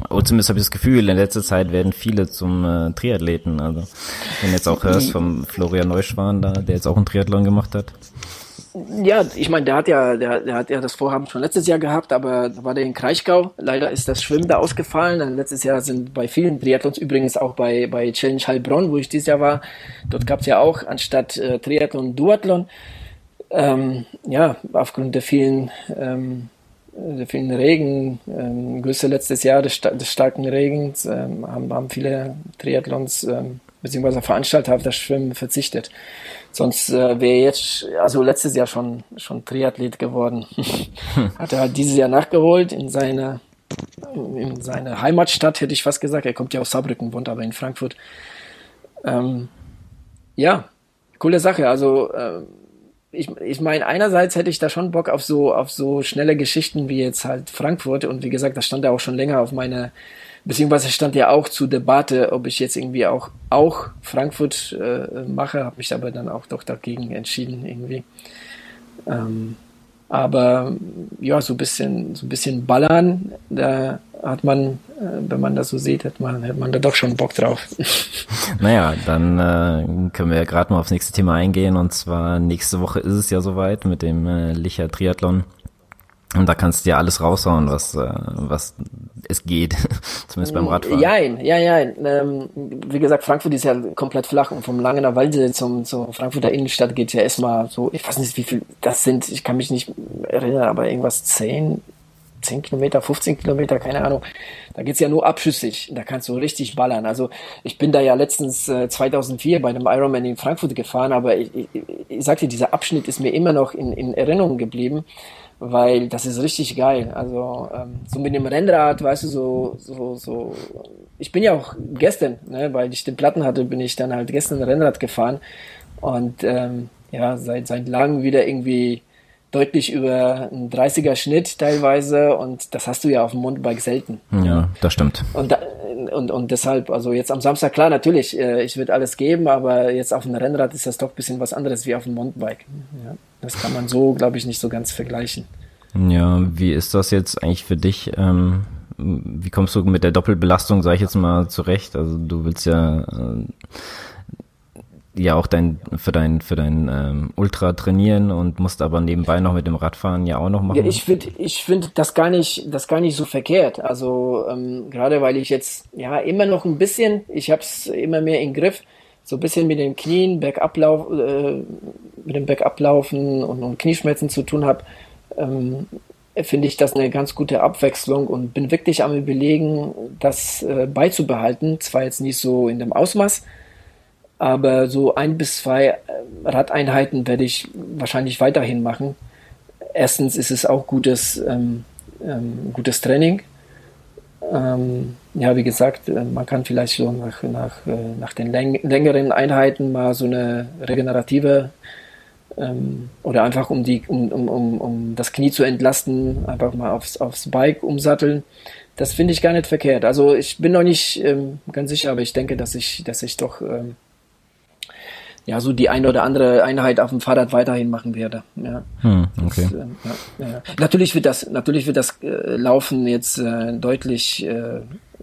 oder zumindest habe ich das Gefühl, in letzter Zeit werden viele zum äh, Triathleten. Also wenn du jetzt auch hörst vom Florian Neuschwan da, der jetzt auch einen Triathlon gemacht hat. Ja, ich meine, der hat ja, der, der hat ja das Vorhaben schon letztes Jahr gehabt, aber da war der in Kraichgau. Leider ist das Schwimmen da ausgefallen. Letztes Jahr sind bei vielen Triathlons, übrigens auch bei, bei Challenge Heilbronn, wo ich dieses Jahr war, dort gab es ja auch anstatt äh, Triathlon Duathlon. Ähm, ja, aufgrund der vielen ähm, der vielen Regen, ähm, größte letztes Jahr des, des starken Regens, ähm, haben, haben viele Triathlons ähm, bzw. Veranstalter auf das Schwimmen verzichtet. Sonst äh, wäre jetzt, also letztes Jahr schon, schon Triathlet geworden. Hat er halt dieses Jahr nachgeholt in seine, in seine Heimatstadt, hätte ich fast gesagt. Er kommt ja aus Saarbrücken, wohnt aber in Frankfurt. Ähm, ja, coole Sache. Also, äh, ich, ich meine, einerseits hätte ich da schon Bock auf so, auf so schnelle Geschichten wie jetzt halt Frankfurt und wie gesagt, das stand ja auch schon länger auf meiner, beziehungsweise stand ja auch zur Debatte, ob ich jetzt irgendwie auch, auch Frankfurt äh, mache, habe mich aber dann auch doch dagegen entschieden irgendwie. Ähm, aber ja, so ein bisschen, so ein bisschen ballern, da hat man, äh, wenn man das so sieht, hat man, hat man da doch schon Bock drauf. Naja, dann äh, können wir ja gerade mal aufs nächste Thema eingehen und zwar nächste Woche ist es ja soweit mit dem äh, Licher Triathlon. Und da kannst du ja alles raushauen, was, äh, was es geht, zumindest beim Radfahren. Ja, ja, ja. Ähm, wie gesagt, Frankfurt ist ja komplett flach und vom Langener Walde zum, zur Frankfurter Innenstadt geht ja erstmal so, ich weiß nicht, wie viel das sind, ich kann mich nicht erinnern, aber irgendwas 10, 10 Kilometer, 15 Kilometer, keine Ahnung. Da geht's ja nur abschüssig. Da kannst du richtig ballern. Also ich bin da ja letztens äh, 2004 bei einem Ironman in Frankfurt gefahren, aber ich, ich, ich sagte, dieser Abschnitt ist mir immer noch in, in Erinnerung geblieben weil das ist richtig geil. Also ähm, so mit dem Rennrad, weißt du, so, so, so. Ich bin ja auch gestern, ne, weil ich den Platten hatte, bin ich dann halt gestern Rennrad gefahren und ähm, ja, seit, seit langem wieder irgendwie deutlich über einen 30er Schnitt teilweise und das hast du ja auf dem Mountainbike selten. Ja, das stimmt. Und, da, und, und deshalb, also jetzt am Samstag, klar, natürlich, äh, ich würde alles geben, aber jetzt auf dem Rennrad ist das doch ein bisschen was anderes wie auf dem Mountainbike. Ja, das kann man so, glaube ich, nicht so ganz vergleichen. Ja, wie ist das jetzt eigentlich für dich? Ähm, wie kommst du mit der Doppelbelastung, sage ich jetzt mal, zurecht? Also du willst ja äh, ja auch dein für dein für dein ähm, Ultra trainieren und musst aber nebenbei noch mit dem Radfahren ja auch noch machen. Ja, ich finde ich finde das gar nicht das gar nicht so verkehrt. Also ähm, gerade weil ich jetzt ja immer noch ein bisschen, ich habe es immer mehr im Griff, so ein bisschen mit den Knien, Bergablauf, äh, mit dem Bergablaufen und, und Knieschmerzen zu tun habe, ähm, finde ich das eine ganz gute Abwechslung und bin wirklich am überlegen, das äh, beizubehalten. Zwar jetzt nicht so in dem Ausmaß, aber so ein bis zwei äh, Radeinheiten werde ich wahrscheinlich weiterhin machen. Erstens ist es auch gutes, ähm, ähm, gutes Training. Ähm, ja, wie gesagt, äh, man kann vielleicht so nach, nach, äh, nach den läng längeren Einheiten mal so eine regenerative ähm, oder einfach um, die, um, um, um das Knie zu entlasten, einfach mal aufs, aufs Bike umsatteln. Das finde ich gar nicht verkehrt. Also ich bin noch nicht ähm, ganz sicher, aber ich denke, dass ich, dass ich doch ähm, ja, so die eine oder andere Einheit auf dem Fahrrad weiterhin machen werde. Ja. Hm, okay. Das, äh, ja, ja. Natürlich wird das, natürlich wird das äh, Laufen jetzt äh, deutlich äh,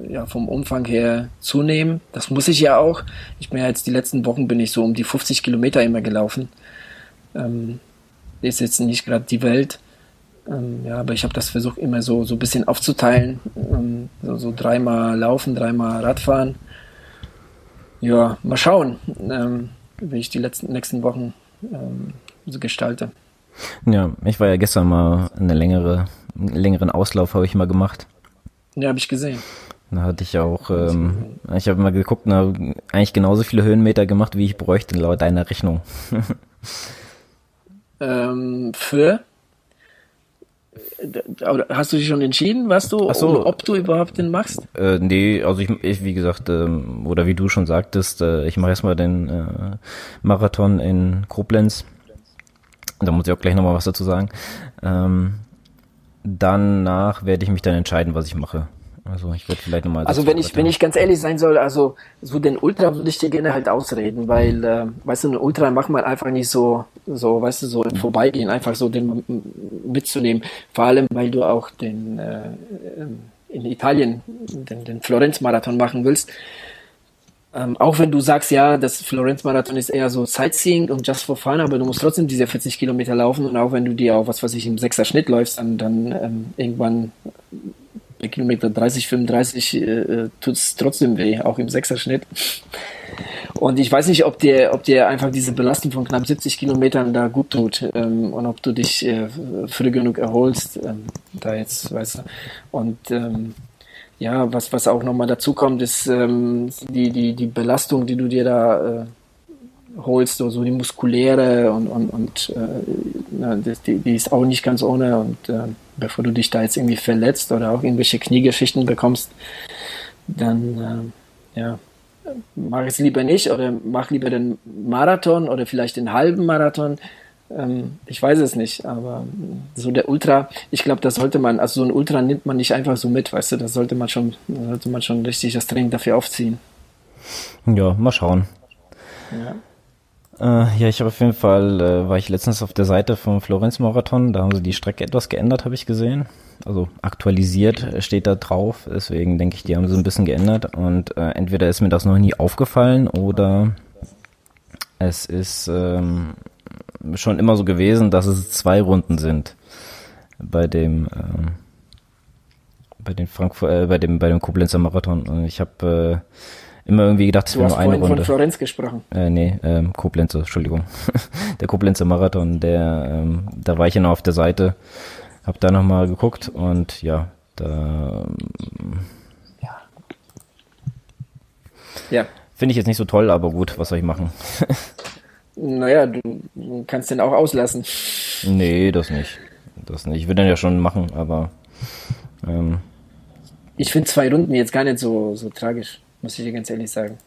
ja, vom Umfang her zunehmen. Das muss ich ja auch. Ich bin ja jetzt die letzten Wochen bin ich so um die 50 Kilometer immer gelaufen. Ähm, ist jetzt nicht gerade die Welt. Ähm, ja, aber ich habe das versucht immer so so ein bisschen aufzuteilen. Ähm, so, so dreimal laufen, dreimal Radfahren. Ja, mal schauen. Ähm, wie ich die letzten nächsten Wochen ähm, so gestalte. Ja, ich war ja gestern mal eine längere, einen längeren Auslauf habe ich mal gemacht. Ja, habe ich gesehen. Da hatte ich auch, ähm, ich habe mal geguckt, na, eigentlich genauso viele Höhenmeter gemacht, wie ich bräuchte, laut deiner Rechnung. ähm, für? Hast du dich schon entschieden, was du, so. ob du überhaupt den machst? Äh, nee, also ich, ich wie gesagt, ähm, oder wie du schon sagtest, äh, ich mache erstmal den äh, Marathon in Koblenz. Da muss ich auch gleich nochmal was dazu sagen. Ähm, danach werde ich mich dann entscheiden, was ich mache. Also ich werde vielleicht nochmal. Also wenn ich, wenn ich ganz ehrlich sein soll, also so den Ultra würde ich dir gerne halt ausreden, weil, äh, weißt du, ein Ultra macht man einfach nicht so, so, weißt du, so im Vorbeigehen, einfach so den mitzunehmen. Vor allem, weil du auch den äh, in Italien den, den Florenz-Marathon machen willst. Ähm, auch wenn du sagst, ja, das Florenz-Marathon ist eher so Sightseeing und just for fun, aber du musst trotzdem diese 40 Kilometer laufen und auch wenn du dir auch was weiß ich im sechser Schnitt läufst, dann, dann ähm, irgendwann bei Kilometer 30, 35 äh, tut es trotzdem weh, auch im Sechserschnitt. Und ich weiß nicht, ob dir, ob dir einfach diese Belastung von knapp 70 Kilometern da gut tut ähm, und ob du dich äh, früh genug erholst, ähm, da jetzt, weißt du. Und ähm, ja, was, was auch nochmal dazu kommt, ist ähm, die, die, die Belastung, die du dir da äh, holst, so die muskuläre und, und, und äh, die, die ist auch nicht ganz ohne und äh, bevor du dich da jetzt irgendwie verletzt oder auch irgendwelche Kniegeschichten bekommst, dann äh, ja, mach es lieber nicht oder mach lieber den Marathon oder vielleicht den halben Marathon. Ähm, ich weiß es nicht, aber so der Ultra, ich glaube, das sollte man, also so ein Ultra nimmt man nicht einfach so mit, weißt du, das sollte man schon, sollte man schon richtig das Training dafür aufziehen. Ja, mal schauen. Ja. Äh, ja, ich habe auf jeden Fall, äh, war ich letztens auf der Seite vom Florenz Marathon, da haben sie die Strecke etwas geändert, habe ich gesehen. Also aktualisiert steht da drauf, deswegen denke ich, die haben sie ein bisschen geändert und äh, entweder ist mir das noch nie aufgefallen oder es ist ähm, schon immer so gewesen, dass es zwei Runden sind bei dem ähm, bei den Frankfurt, äh, bei dem bei dem Koblenzer Marathon. Und ich habe äh, immer irgendwie gedacht, es wäre nur eine Runde. Du hast von Florenz gesprochen. Äh, nee, ähm, Koblenz, Entschuldigung. der Koblenzer Marathon, der, ähm, da war ich ja noch auf der Seite, hab da nochmal geguckt und ja, da ähm, ja. ja. Finde ich jetzt nicht so toll, aber gut, was soll ich machen? naja, du kannst den auch auslassen. Nee, das nicht. Das nicht. Ich würde den ja schon machen, aber ähm, ich finde zwei Runden jetzt gar nicht so, so tragisch muss ich dir ganz ehrlich sagen.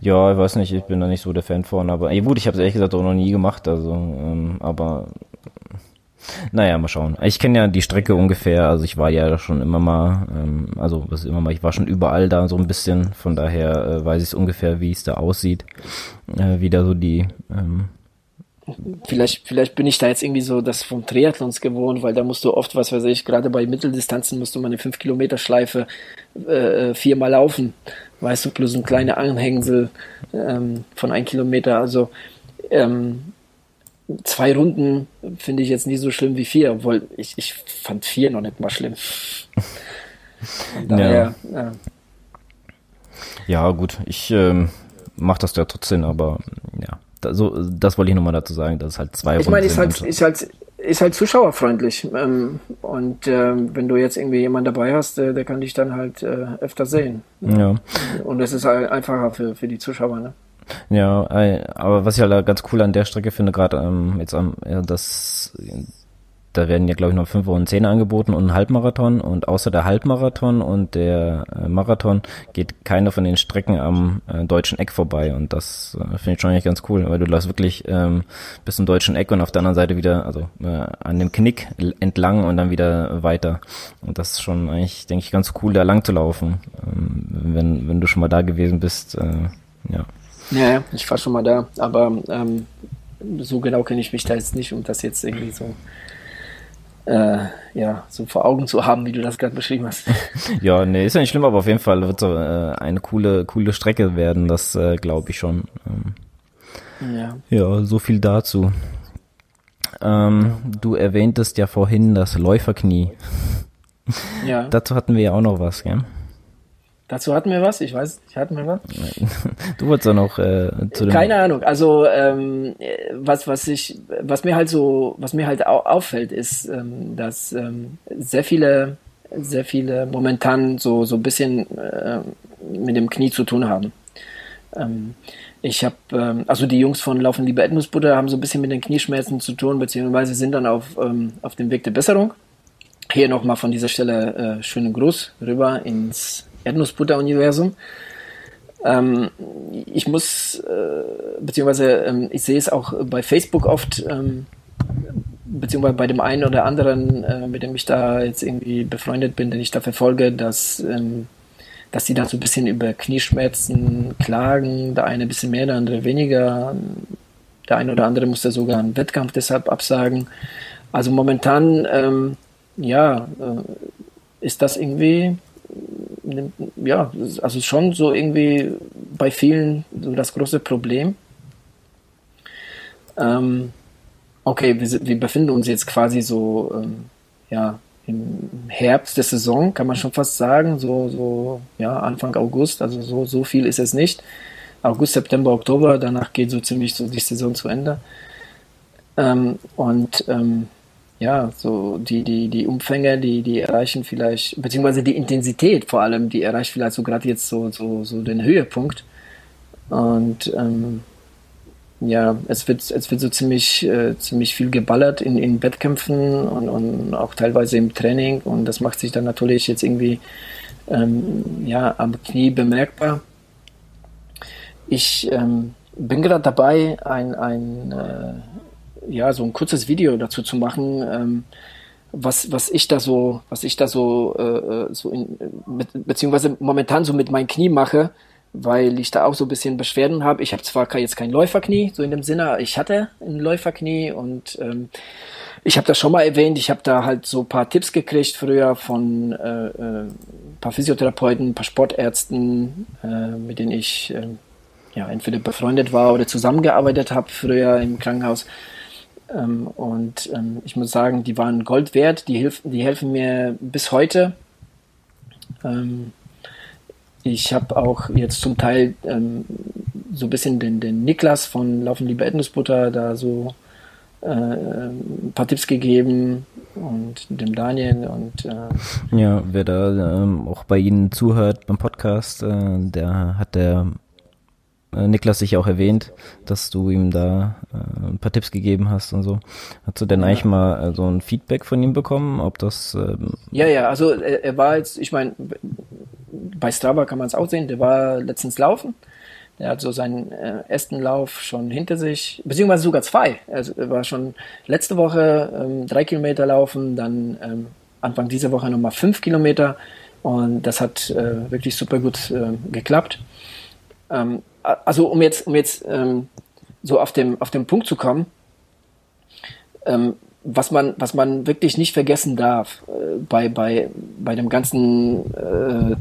Ja, ich weiß nicht, ich bin da nicht so der Fan von, aber gut, ich habe es ehrlich gesagt auch noch nie gemacht, also, ähm, aber naja, mal schauen. Ich kenne ja die Strecke ungefähr, also ich war ja schon immer mal, ähm, also was immer mal, ich war schon überall da so ein bisschen, von daher äh, weiß ich ungefähr, wie es da aussieht, äh, wie da so die ähm, Vielleicht, vielleicht bin ich da jetzt irgendwie so das vom Triathlons gewohnt, weil da musst du oft, was weiß ich, gerade bei Mitteldistanzen musst du mal eine 5-Kilometer-Schleife äh, viermal laufen, weißt du, plus ein kleiner Anhängsel ähm, von ein Kilometer. Also ähm, zwei Runden finde ich jetzt nie so schlimm wie vier, obwohl ich, ich fand vier noch nicht mal schlimm. daher, ja. ja. ja. gut, ich ähm, mache das ja trotzdem, aber ja so, das wollte ich nochmal dazu sagen, dass es halt zwei Ich meine, ist halt, ist halt, ist halt zuschauerfreundlich. Ähm, und ähm, wenn du jetzt irgendwie jemanden dabei hast, äh, der kann dich dann halt äh, öfter sehen. Ja. Und das ist halt einfacher für, für die Zuschauer, ne? Ja, äh, aber was ich halt ganz cool an der Strecke finde, gerade ähm, jetzt am, ja, das da werden ja, glaube ich, noch fünf und zehn angeboten und ein Halbmarathon. Und außer der Halbmarathon und der äh, Marathon geht keine von den Strecken am äh, deutschen Eck vorbei. Und das äh, finde ich schon eigentlich ganz cool, weil du läufst wirklich ähm, bis zum deutschen Eck und auf der anderen Seite wieder, also äh, an dem Knick entlang und dann wieder weiter. Und das ist schon eigentlich, denke ich, ganz cool, da lang zu laufen, ähm, wenn, wenn du schon mal da gewesen bist. Äh, ja. Ja, ich war schon mal da, aber ähm, so genau kenne ich mich da jetzt nicht, um das jetzt irgendwie so äh, ja, so vor Augen zu haben, wie du das gerade beschrieben hast. ja, nee, ist ja nicht schlimm, aber auf jeden Fall wird so äh, eine coole, coole Strecke werden, das äh, glaube ich schon. Ähm, ja. ja, so viel dazu. Ähm, du erwähntest ja vorhin das Läuferknie. Ja. Dazu hatten wir ja auch noch was, gell? Dazu hatten wir was? Ich weiß, ich hatten wir was? Du wolltest auch noch äh, zu dem. Keine Ahnung. Also ähm, was was ich was mir halt so was mir halt auffällt ist, ähm, dass ähm, sehr viele sehr viele momentan so so ein bisschen äh, mit dem Knie zu tun haben. Ähm, ich habe, ähm, also die Jungs von Laufen Liebe Erdnussbutter haben so ein bisschen mit den Knieschmerzen zu tun, beziehungsweise sind dann auf, ähm, auf dem Weg der Besserung. Hier nochmal von dieser Stelle äh, schönen Gruß rüber ins Erdnussbutter-Universum. Ähm, ich muss, äh, beziehungsweise ähm, ich sehe es auch bei Facebook oft, ähm, beziehungsweise bei dem einen oder anderen, äh, mit dem ich da jetzt irgendwie befreundet bin, den ich da verfolge, dass, ähm, dass die da so ein bisschen über Knieschmerzen klagen, der eine ein bisschen mehr, der andere weniger. Der eine oder andere musste sogar einen Wettkampf deshalb absagen. Also momentan, ähm, ja, äh, ist das irgendwie ja, also schon so irgendwie bei vielen so das große Problem. Ähm, okay, wir, wir, befinden uns jetzt quasi so, ähm, ja, im Herbst der Saison, kann man schon fast sagen, so, so, ja, Anfang August, also so, so viel ist es nicht. August, September, Oktober, danach geht so ziemlich so die Saison zu Ende. Ähm, und ähm, ja, so die, die, die Umfänge, die, die erreichen vielleicht, beziehungsweise die Intensität vor allem, die erreicht vielleicht so gerade jetzt so, so, so den Höhepunkt. Und ähm, ja, es wird, es wird so ziemlich, äh, ziemlich viel geballert in, in Wettkämpfen und, und auch teilweise im Training und das macht sich dann natürlich jetzt irgendwie ähm, ja, am Knie bemerkbar. Ich ähm, bin gerade dabei, ein, ein äh, ja, so ein kurzes Video dazu zu machen, ähm, was, was ich da so, was ich da so, äh, äh so in, mit, beziehungsweise momentan so mit meinem Knie mache, weil ich da auch so ein bisschen Beschwerden habe. Ich habe zwar jetzt kein Läuferknie, so in dem Sinne, ich hatte ein Läuferknie und ähm, ich habe das schon mal erwähnt, ich habe da halt so ein paar Tipps gekriegt früher von äh, äh, paar Physiotherapeuten, ein paar Sportärzten, äh, mit denen ich äh, ja entweder befreundet war oder zusammengearbeitet habe früher im Krankenhaus. Ähm, und ähm, ich muss sagen, die waren Gold wert, die, hilf, die helfen mir bis heute. Ähm, ich habe auch jetzt zum Teil ähm, so ein bisschen den, den Niklas von Laufen Liebe Erdnussbutter da so äh, ein paar Tipps gegeben und dem Daniel und äh ja, wer da ähm, auch bei Ihnen zuhört beim Podcast, äh, der hat der Niklas sich auch erwähnt, dass du ihm da äh, ein paar Tipps gegeben hast und so. Hast du denn ja. eigentlich mal äh, so ein Feedback von ihm bekommen, ob das ähm Ja, ja, also er, er war jetzt, ich meine, bei Strava kann man es auch sehen, der war letztens laufen. Der hat so seinen äh, ersten Lauf schon hinter sich, beziehungsweise sogar zwei. Also er war schon letzte Woche ähm, drei Kilometer laufen, dann ähm, Anfang dieser Woche nochmal fünf Kilometer und das hat äh, wirklich super gut äh, geklappt. Ähm, also um jetzt, um jetzt ähm, so auf dem, auf den Punkt zu kommen, ähm, was man, was man wirklich nicht vergessen darf äh, bei, bei, bei dem ganzen äh,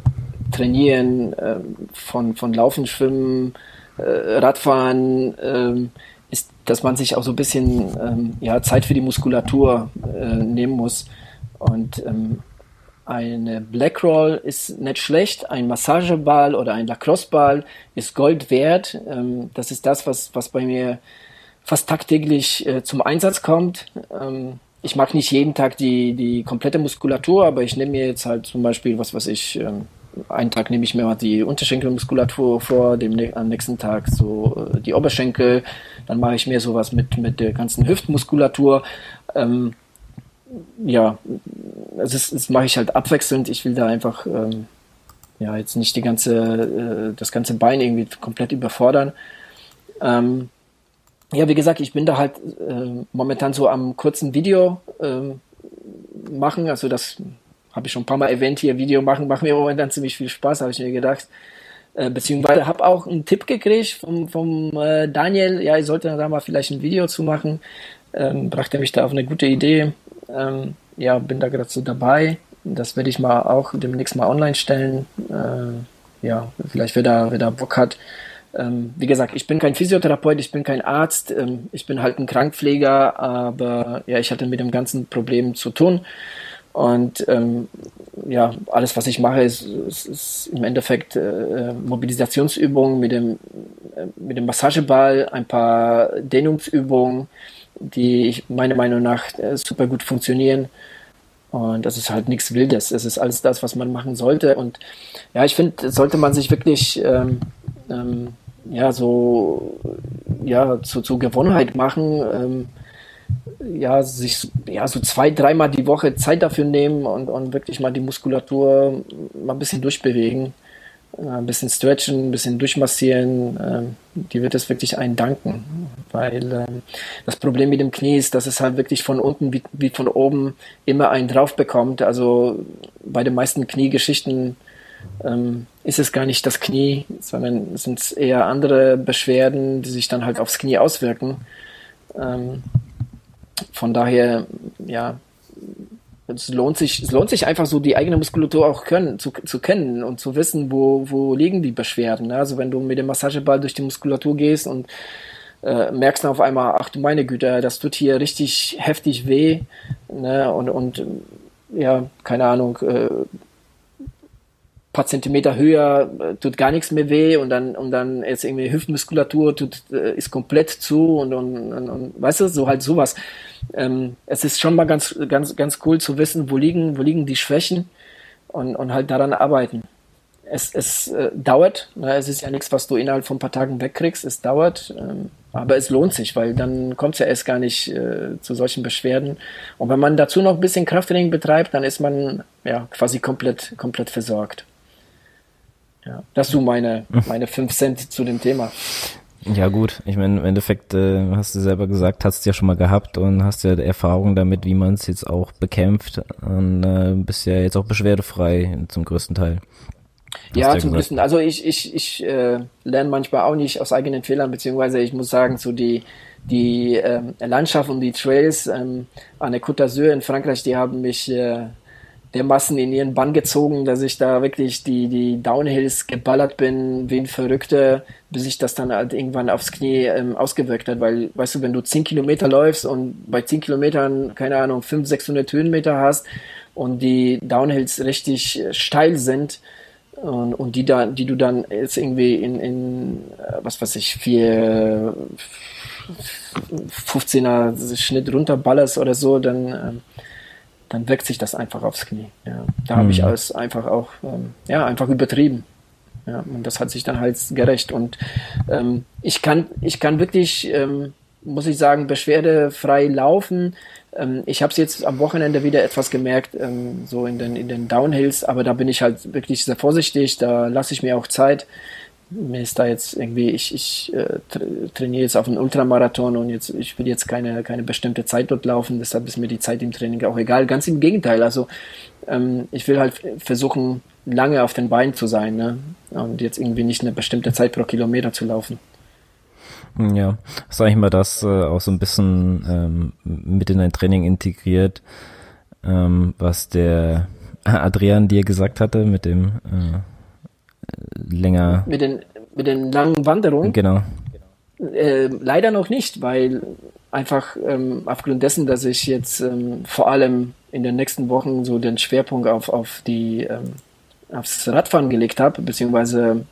Trainieren äh, von, von Laufen, Schwimmen, äh, Radfahren, äh, ist, dass man sich auch so ein bisschen ähm, ja, Zeit für die Muskulatur äh, nehmen muss. Und ähm, eine Blackroll ist nicht schlecht, ein Massageball oder ein Lacrosseball ist Gold wert. Ähm, das ist das, was, was bei mir fast tagtäglich äh, zum Einsatz kommt. Ähm, ich mag nicht jeden Tag die, die komplette Muskulatur, aber ich nehme mir jetzt halt zum Beispiel, was weiß ich, ähm, einen Tag nehme ich mir mal die Unterschenkelmuskulatur vor, dem, am nächsten Tag so äh, die Oberschenkel, dann mache ich mir sowas mit, mit der ganzen Hüftmuskulatur. Ähm, ja, also das, das mache ich halt abwechselnd. Ich will da einfach ähm, ja jetzt nicht die ganze, äh, das ganze Bein irgendwie komplett überfordern. Ähm, ja, wie gesagt, ich bin da halt äh, momentan so am kurzen Video äh, machen. Also das habe ich schon ein paar Mal erwähnt hier. Video machen macht mir momentan ziemlich viel Spaß, habe ich mir gedacht. Äh, beziehungsweise habe auch einen Tipp gekriegt vom, vom äh, Daniel. Ja, ich sollte da mal vielleicht ein Video zu machen. Ähm, brachte mich da auf eine gute Idee. Ähm, ja, bin da gerade so dabei. Das werde ich mal auch demnächst mal online stellen. Äh, ja, vielleicht wer da, wer da Bock hat. Ähm, wie gesagt, ich bin kein Physiotherapeut, ich bin kein Arzt, ähm, ich bin halt ein Krankpfleger, aber ja, ich hatte mit dem ganzen Problem zu tun. Und ähm, ja, alles, was ich mache, ist, ist, ist im Endeffekt äh, Mobilisationsübungen mit dem, äh, mit dem Massageball, ein paar Dehnungsübungen, die meiner Meinung nach äh, super gut funktionieren. Und das ist halt nichts Wildes. Es ist alles das, was man machen sollte. Und ja, ich finde, sollte man sich wirklich ähm, ähm, ja so ja zu, zur Gewohnheit machen. Ähm, ja, sich ja so zwei, dreimal die Woche Zeit dafür nehmen und, und wirklich mal die Muskulatur mal ein bisschen durchbewegen, ein bisschen stretchen, ein bisschen durchmassieren, ähm, die wird es wirklich einen danken. Weil ähm, das Problem mit dem Knie ist, dass es halt wirklich von unten wie, von oben immer einen drauf bekommt. Also bei den meisten Kniegeschichten ähm, ist es gar nicht das Knie, sondern sind es eher andere Beschwerden, die sich dann halt aufs Knie auswirken. Von daher, ja, es lohnt sich, es lohnt sich einfach so die eigene Muskulatur auch können, zu, zu kennen und zu wissen, wo, wo liegen die Beschwerden. Ne? Also wenn du mit dem Massageball durch die Muskulatur gehst und äh, merkst dann auf einmal, ach du meine Güte, das tut hier richtig heftig weh, ne? Und, und ja, keine Ahnung, äh, paar Zentimeter höher äh, tut gar nichts mehr weh und dann und dann jetzt irgendwie Hüftmuskulatur tut äh, ist komplett zu und, und, und, und weißt du so halt sowas. Ähm, es ist schon mal ganz ganz ganz cool zu wissen wo liegen wo liegen die Schwächen und, und halt daran arbeiten. Es, es äh, dauert ne? es ist ja nichts was du innerhalb von ein paar Tagen wegkriegst es dauert ähm, aber es lohnt sich weil dann kommt es ja erst gar nicht äh, zu solchen Beschwerden. Und wenn man dazu noch ein bisschen Krafttraining betreibt dann ist man ja quasi komplett komplett versorgt ja, das du meine, meine fünf Cent zu dem Thema. Ja gut, ich meine, im Endeffekt äh, hast du selber gesagt, hast du ja schon mal gehabt und hast ja Erfahrung damit, wie man es jetzt auch bekämpft und äh, bist ja jetzt auch beschwerdefrei zum größten Teil. Ja, zum größten. Also ich, ich, ich äh, lerne manchmal auch nicht aus eigenen Fehlern, beziehungsweise ich muss sagen, so die, die äh, Landschaft und die Trails ähm, an der Côte d'Azur in Frankreich, die haben mich äh, dermaßen in ihren Bann gezogen, dass ich da wirklich die, die Downhills geballert bin, wie ein Verrückter, bis sich das dann halt irgendwann aufs Knie ähm, ausgewirkt hat, weil, weißt du, wenn du 10 Kilometer läufst und bei 10 Kilometern, keine Ahnung, 500, 600 Höhenmeter hast und die Downhills richtig steil sind, und, und die da, die du dann jetzt irgendwie in, in äh, was weiß ich, vier 15er Schnitt runterballerst oder so, dann ähm, dann wirkt sich das einfach aufs Knie. Ja. Da habe ich mhm. alles einfach auch, ähm, ja, einfach übertrieben. Ja, und das hat sich dann halt gerecht. Und ähm, ich kann, ich kann wirklich, ähm, muss ich sagen, beschwerdefrei laufen. Ähm, ich habe es jetzt am Wochenende wieder etwas gemerkt, ähm, so in den, in den Downhills, aber da bin ich halt wirklich sehr vorsichtig, da lasse ich mir auch Zeit mir ist da jetzt irgendwie, ich, ich äh, trainiere jetzt auf einen Ultramarathon und jetzt, ich will jetzt keine, keine bestimmte Zeit dort laufen, deshalb ist mir die Zeit im Training auch egal. Ganz im Gegenteil, also ähm, ich will halt versuchen, lange auf den Beinen zu sein ne? und jetzt irgendwie nicht eine bestimmte Zeit pro Kilometer zu laufen. Ja, sag ich mal, das äh, auch so ein bisschen ähm, mit in dein Training integriert, ähm, was der Adrian dir gesagt hatte mit dem äh, länger. Mit den, mit den langen Wanderungen? Genau. Äh, leider noch nicht, weil einfach ähm, aufgrund dessen, dass ich jetzt ähm, vor allem in den nächsten Wochen so den Schwerpunkt auf, auf die ähm, aufs Radfahren gelegt habe, beziehungsweise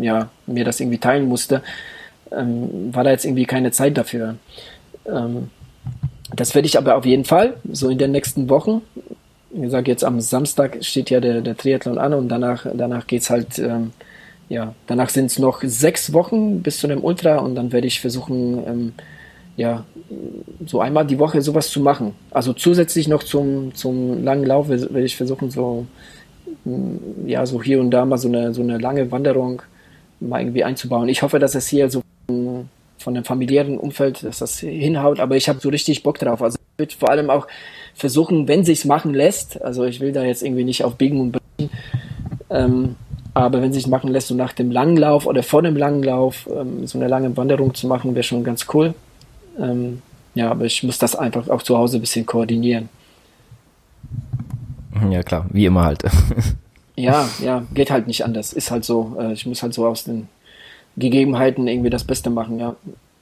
ja, mir das irgendwie teilen musste, ähm, war da jetzt irgendwie keine Zeit dafür. Ähm, das werde ich aber auf jeden Fall, so in den nächsten Wochen, wie gesagt, jetzt am Samstag steht ja der, der Triathlon an und danach, danach geht's halt, ähm, ja, danach sind es noch sechs Wochen bis zu dem Ultra und dann werde ich versuchen, ähm, ja, so einmal die Woche sowas zu machen. Also zusätzlich noch zum, zum langen Lauf werde ich versuchen, so, mm, ja, so hier und da mal so eine, so eine lange Wanderung mal irgendwie einzubauen. Ich hoffe, dass es hier so von dem familiären Umfeld, dass das hinhaut, aber ich habe so richtig Bock drauf. Also würde vor allem auch versuchen, wenn sich's machen lässt, also ich will da jetzt irgendwie nicht auf Biegen und Brechen, ähm, aber wenn sich's machen lässt, so nach dem langen Lauf oder vor dem langen Lauf ähm, so eine lange Wanderung zu machen, wäre schon ganz cool. Ähm, ja, aber ich muss das einfach auch zu Hause ein bisschen koordinieren. Ja, klar, wie immer halt. ja, ja, geht halt nicht anders. Ist halt so. Äh, ich muss halt so aus den Gegebenheiten irgendwie das Beste machen, ja.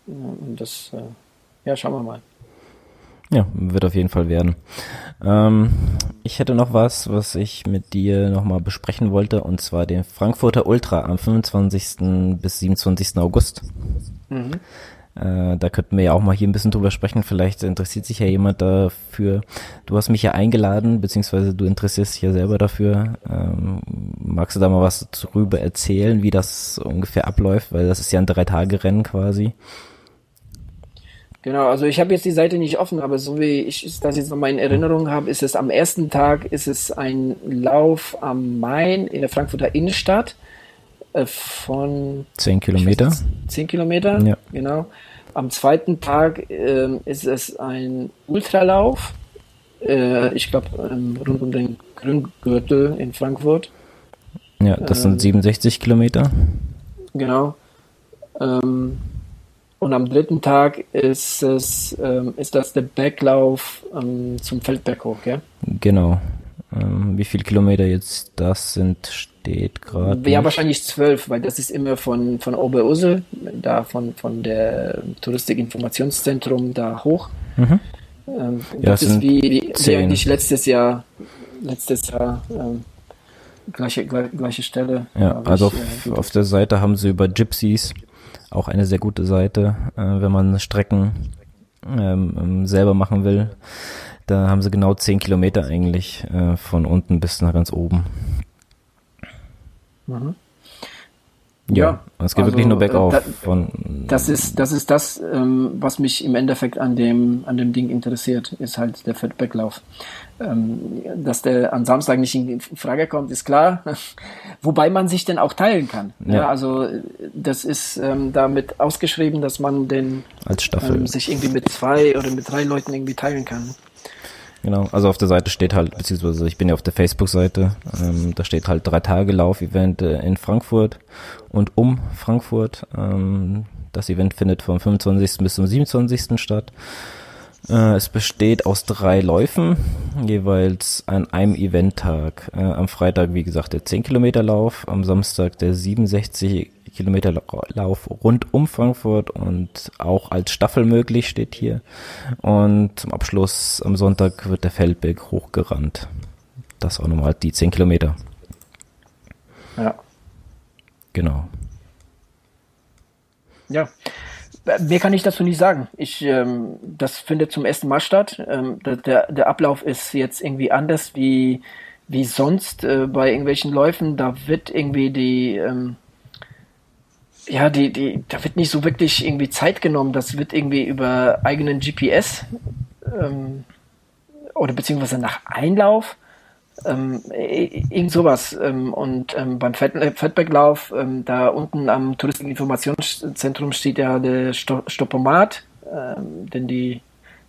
Und das, äh, ja, schauen wir mal. Ja, wird auf jeden Fall werden. Ähm, ich hätte noch was, was ich mit dir nochmal besprechen wollte, und zwar den Frankfurter Ultra am 25. bis 27. August. Mhm. Äh, da könnten wir ja auch mal hier ein bisschen drüber sprechen. Vielleicht interessiert sich ja jemand dafür. Du hast mich ja eingeladen, beziehungsweise du interessierst dich ja selber dafür. Ähm, magst du da mal was drüber erzählen, wie das ungefähr abläuft? Weil das ist ja ein Drei-Tage-Rennen quasi. Genau, also ich habe jetzt die Seite nicht offen, aber so wie ich das jetzt nochmal in Erinnerung habe, ist es am ersten Tag ist es ein Lauf am Main in der Frankfurter Innenstadt äh, von 10 Kilometer. 10 Kilometer, ja. genau. Am zweiten Tag äh, ist es ein Ultralauf, äh, ich glaube ähm, rund um den Grüngürtel in Frankfurt. Ja, das sind 67 ähm, Kilometer. Genau. Ähm, und am dritten Tag ist es ähm, ist das der Berglauf ähm, zum Feldberg hoch, ja? Genau. Ähm, wie viele Kilometer jetzt das sind, steht gerade. Ja, nicht. wahrscheinlich zwölf, weil das ist immer von, von Oberursel, da von, von der Touristikinformationszentrum da hoch. Mhm. Ähm, ja, das ist wie, wie, wie, eigentlich letztes Jahr, letztes Jahr ähm, gleiche, gleiche Stelle. Ja, also ich, auf, äh, auf der Seite haben sie über Gypsies auch eine sehr gute Seite, äh, wenn man Strecken ähm, ähm, selber machen will. Da haben sie genau zehn Kilometer eigentlich äh, von unten bis nach ganz oben. Mhm. Ja, ja, es geht also, wirklich nur bergauf. Äh, da, von, das ist das, ist das ähm, was mich im Endeffekt an dem, an dem Ding interessiert, ist halt der Feedbacklauf. Ähm, dass der an Samstag nicht in Frage kommt, ist klar. Wobei man sich denn auch teilen kann. Ja. ja also das ist ähm, damit ausgeschrieben, dass man den als Staffel ähm, sich irgendwie mit zwei oder mit drei Leuten irgendwie teilen kann. Genau, also auf der Seite steht halt, beziehungsweise ich bin ja auf der Facebook-Seite, ähm, da steht halt drei Tage Lauf-Event äh, in Frankfurt und um Frankfurt. Ähm, das Event findet vom 25. bis zum 27. statt. Äh, es besteht aus drei Läufen, jeweils an einem Eventtag. Äh, am Freitag, wie gesagt, der 10 Kilometer Lauf, am Samstag der 67 Kilometer Lauf rund um Frankfurt und auch als Staffel möglich steht hier. Und zum Abschluss am Sonntag wird der Feldberg hochgerannt. Das auch nochmal die 10 Kilometer. Ja. Genau. Ja. Mehr kann ich dazu nicht sagen. Ich, ähm, das findet zum ersten Mal statt. Ähm, der, der Ablauf ist jetzt irgendwie anders wie, wie sonst äh, bei irgendwelchen Läufen. Da wird irgendwie die, ähm, ja, die, die, da wird nicht so wirklich irgendwie Zeit genommen. Das wird irgendwie über eigenen GPS ähm, oder beziehungsweise nach Einlauf. Ähm, irgend sowas. Ähm, und ähm, beim äh, Feedbacklauf, ähm, da unten am Touristeninformationszentrum steht ja der Sto Stoppomat, ähm, denn die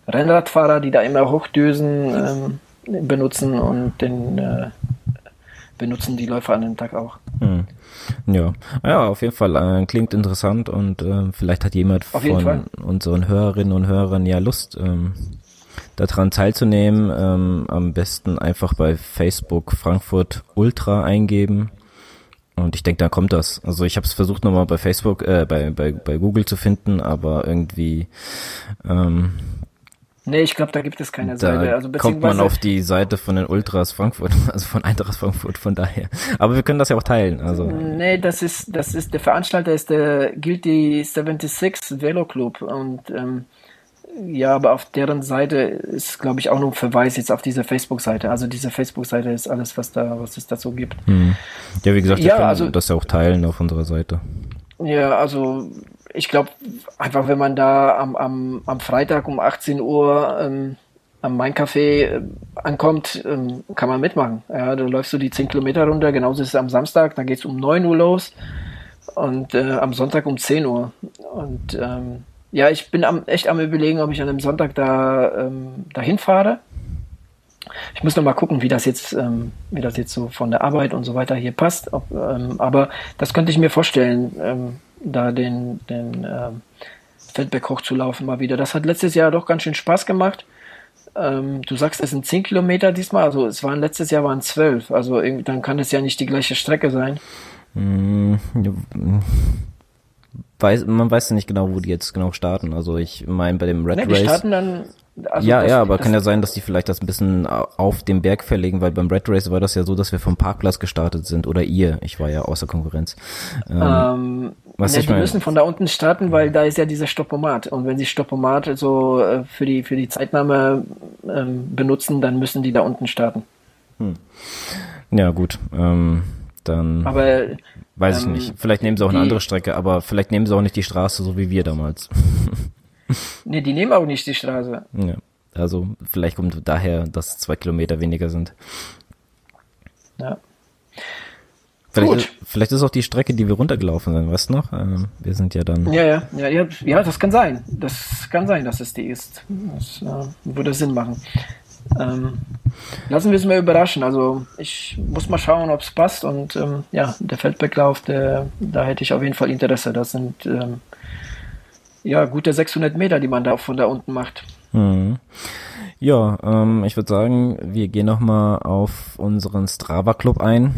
Rennradfahrer, die da immer hochdüsen, ähm, benutzen und den äh, benutzen die Läufer an dem Tag auch. Hm. Ja, ja, auf jeden Fall äh, klingt interessant und äh, vielleicht hat jemand von unseren Hörerinnen und Hörern ja Lust, ähm, daran teilzunehmen. Ähm, am besten einfach bei Facebook Frankfurt Ultra eingeben. Und ich denke, da kommt das. Also ich habe es versucht nochmal bei Facebook, äh, bei, bei, bei Google zu finden, aber irgendwie ähm, Nee, ich glaube, da gibt es keine da Seite. Also kommt man auf die Seite von den Ultras Frankfurt, also von Eintracht Frankfurt, von daher. Aber wir können das ja auch teilen. Also. Nee, das ist, das ist, der Veranstalter ist der Guilty 76 Velo Club und ähm, ja, aber auf deren Seite ist, glaube ich, auch noch ein Verweis jetzt auf diese Facebook-Seite. Also diese Facebook-Seite ist alles, was da, was es dazu gibt. Hm. Ja, wie gesagt, wir ja, können also, das ja auch teilen auf unserer Seite. Ja, also ich glaube, einfach wenn man da am, am, am Freitag um 18 Uhr ähm, am Main Café äh, ankommt, ähm, kann man mitmachen. Ja, da läufst du die 10 Kilometer runter, genauso ist es am Samstag, da geht es um 9 Uhr los und äh, am Sonntag um 10 Uhr. Und ähm, ja, ich bin am, echt am überlegen, ob ich an dem Sonntag da ähm, dahin fahre. Ich muss noch mal gucken, wie das jetzt, ähm, wie das jetzt so von der Arbeit und so weiter hier passt. Ob, ähm, aber das könnte ich mir vorstellen, ähm, da den, den ähm, Feldberg hochzulaufen mal wieder. Das hat letztes Jahr doch ganz schön Spaß gemacht. Ähm, du sagst, es sind 10 Kilometer diesmal, also es waren letztes Jahr waren 12, also dann kann es ja nicht die gleiche Strecke sein. Mm, weiß, man weiß ja nicht genau, wo die jetzt genau starten. Also ich meine bei dem Red ne, Race. Die starten dann Also ja, das- ja, aber kann ja sein, dass die vielleicht das ein bisschen auf dem Berg verlegen, weil beim Red Race war das ja so, dass wir vom Parkplatz gestartet sind oder ihr. Ich war ja außer Konkurrenz. Ähm, Ähm, Was ja, ich die mein- müssen von da unten starten, weil da ist ja dieser Stoppomat. Und wenn sie Stoppomat so äh, für die für die Zeitnahme ähm, benutzen, dann müssen die da unten starten. ja, gut. Ähm, dann Aber weiß ich ähm, nicht. Vielleicht nehmen sie auch eine die- andere Strecke, aber vielleicht nehmen sie auch nicht die Straße, so wie wir damals. nee, die nehmen auch nicht die Straße. ja. Also vielleicht kommt daher, dass zwei Kilometer weniger sind. Ja. Vielleicht, Gut. ist, vielleicht ist auch die Strecke, die wir runtergelaufen sind, weißt du noch? Ähm, wir sind ja dann. Ja, ja, ja, ja, ja, das kann sein. Das kann sein, dass es die ist. Das äh, würde Sinn machen. Ähm, lassen wir es mal überraschen. Also ich muss mal schauen, ob es passt. Und ähm, ja, der Feldberglauf, der, da hätte ich auf jeden Fall Interesse. Das sind ähm, ja gute 600 Meter, die man da von da unten macht. Mhm. Ja, ähm, ich würde sagen, wir gehen nochmal auf unseren Strava-Club ein.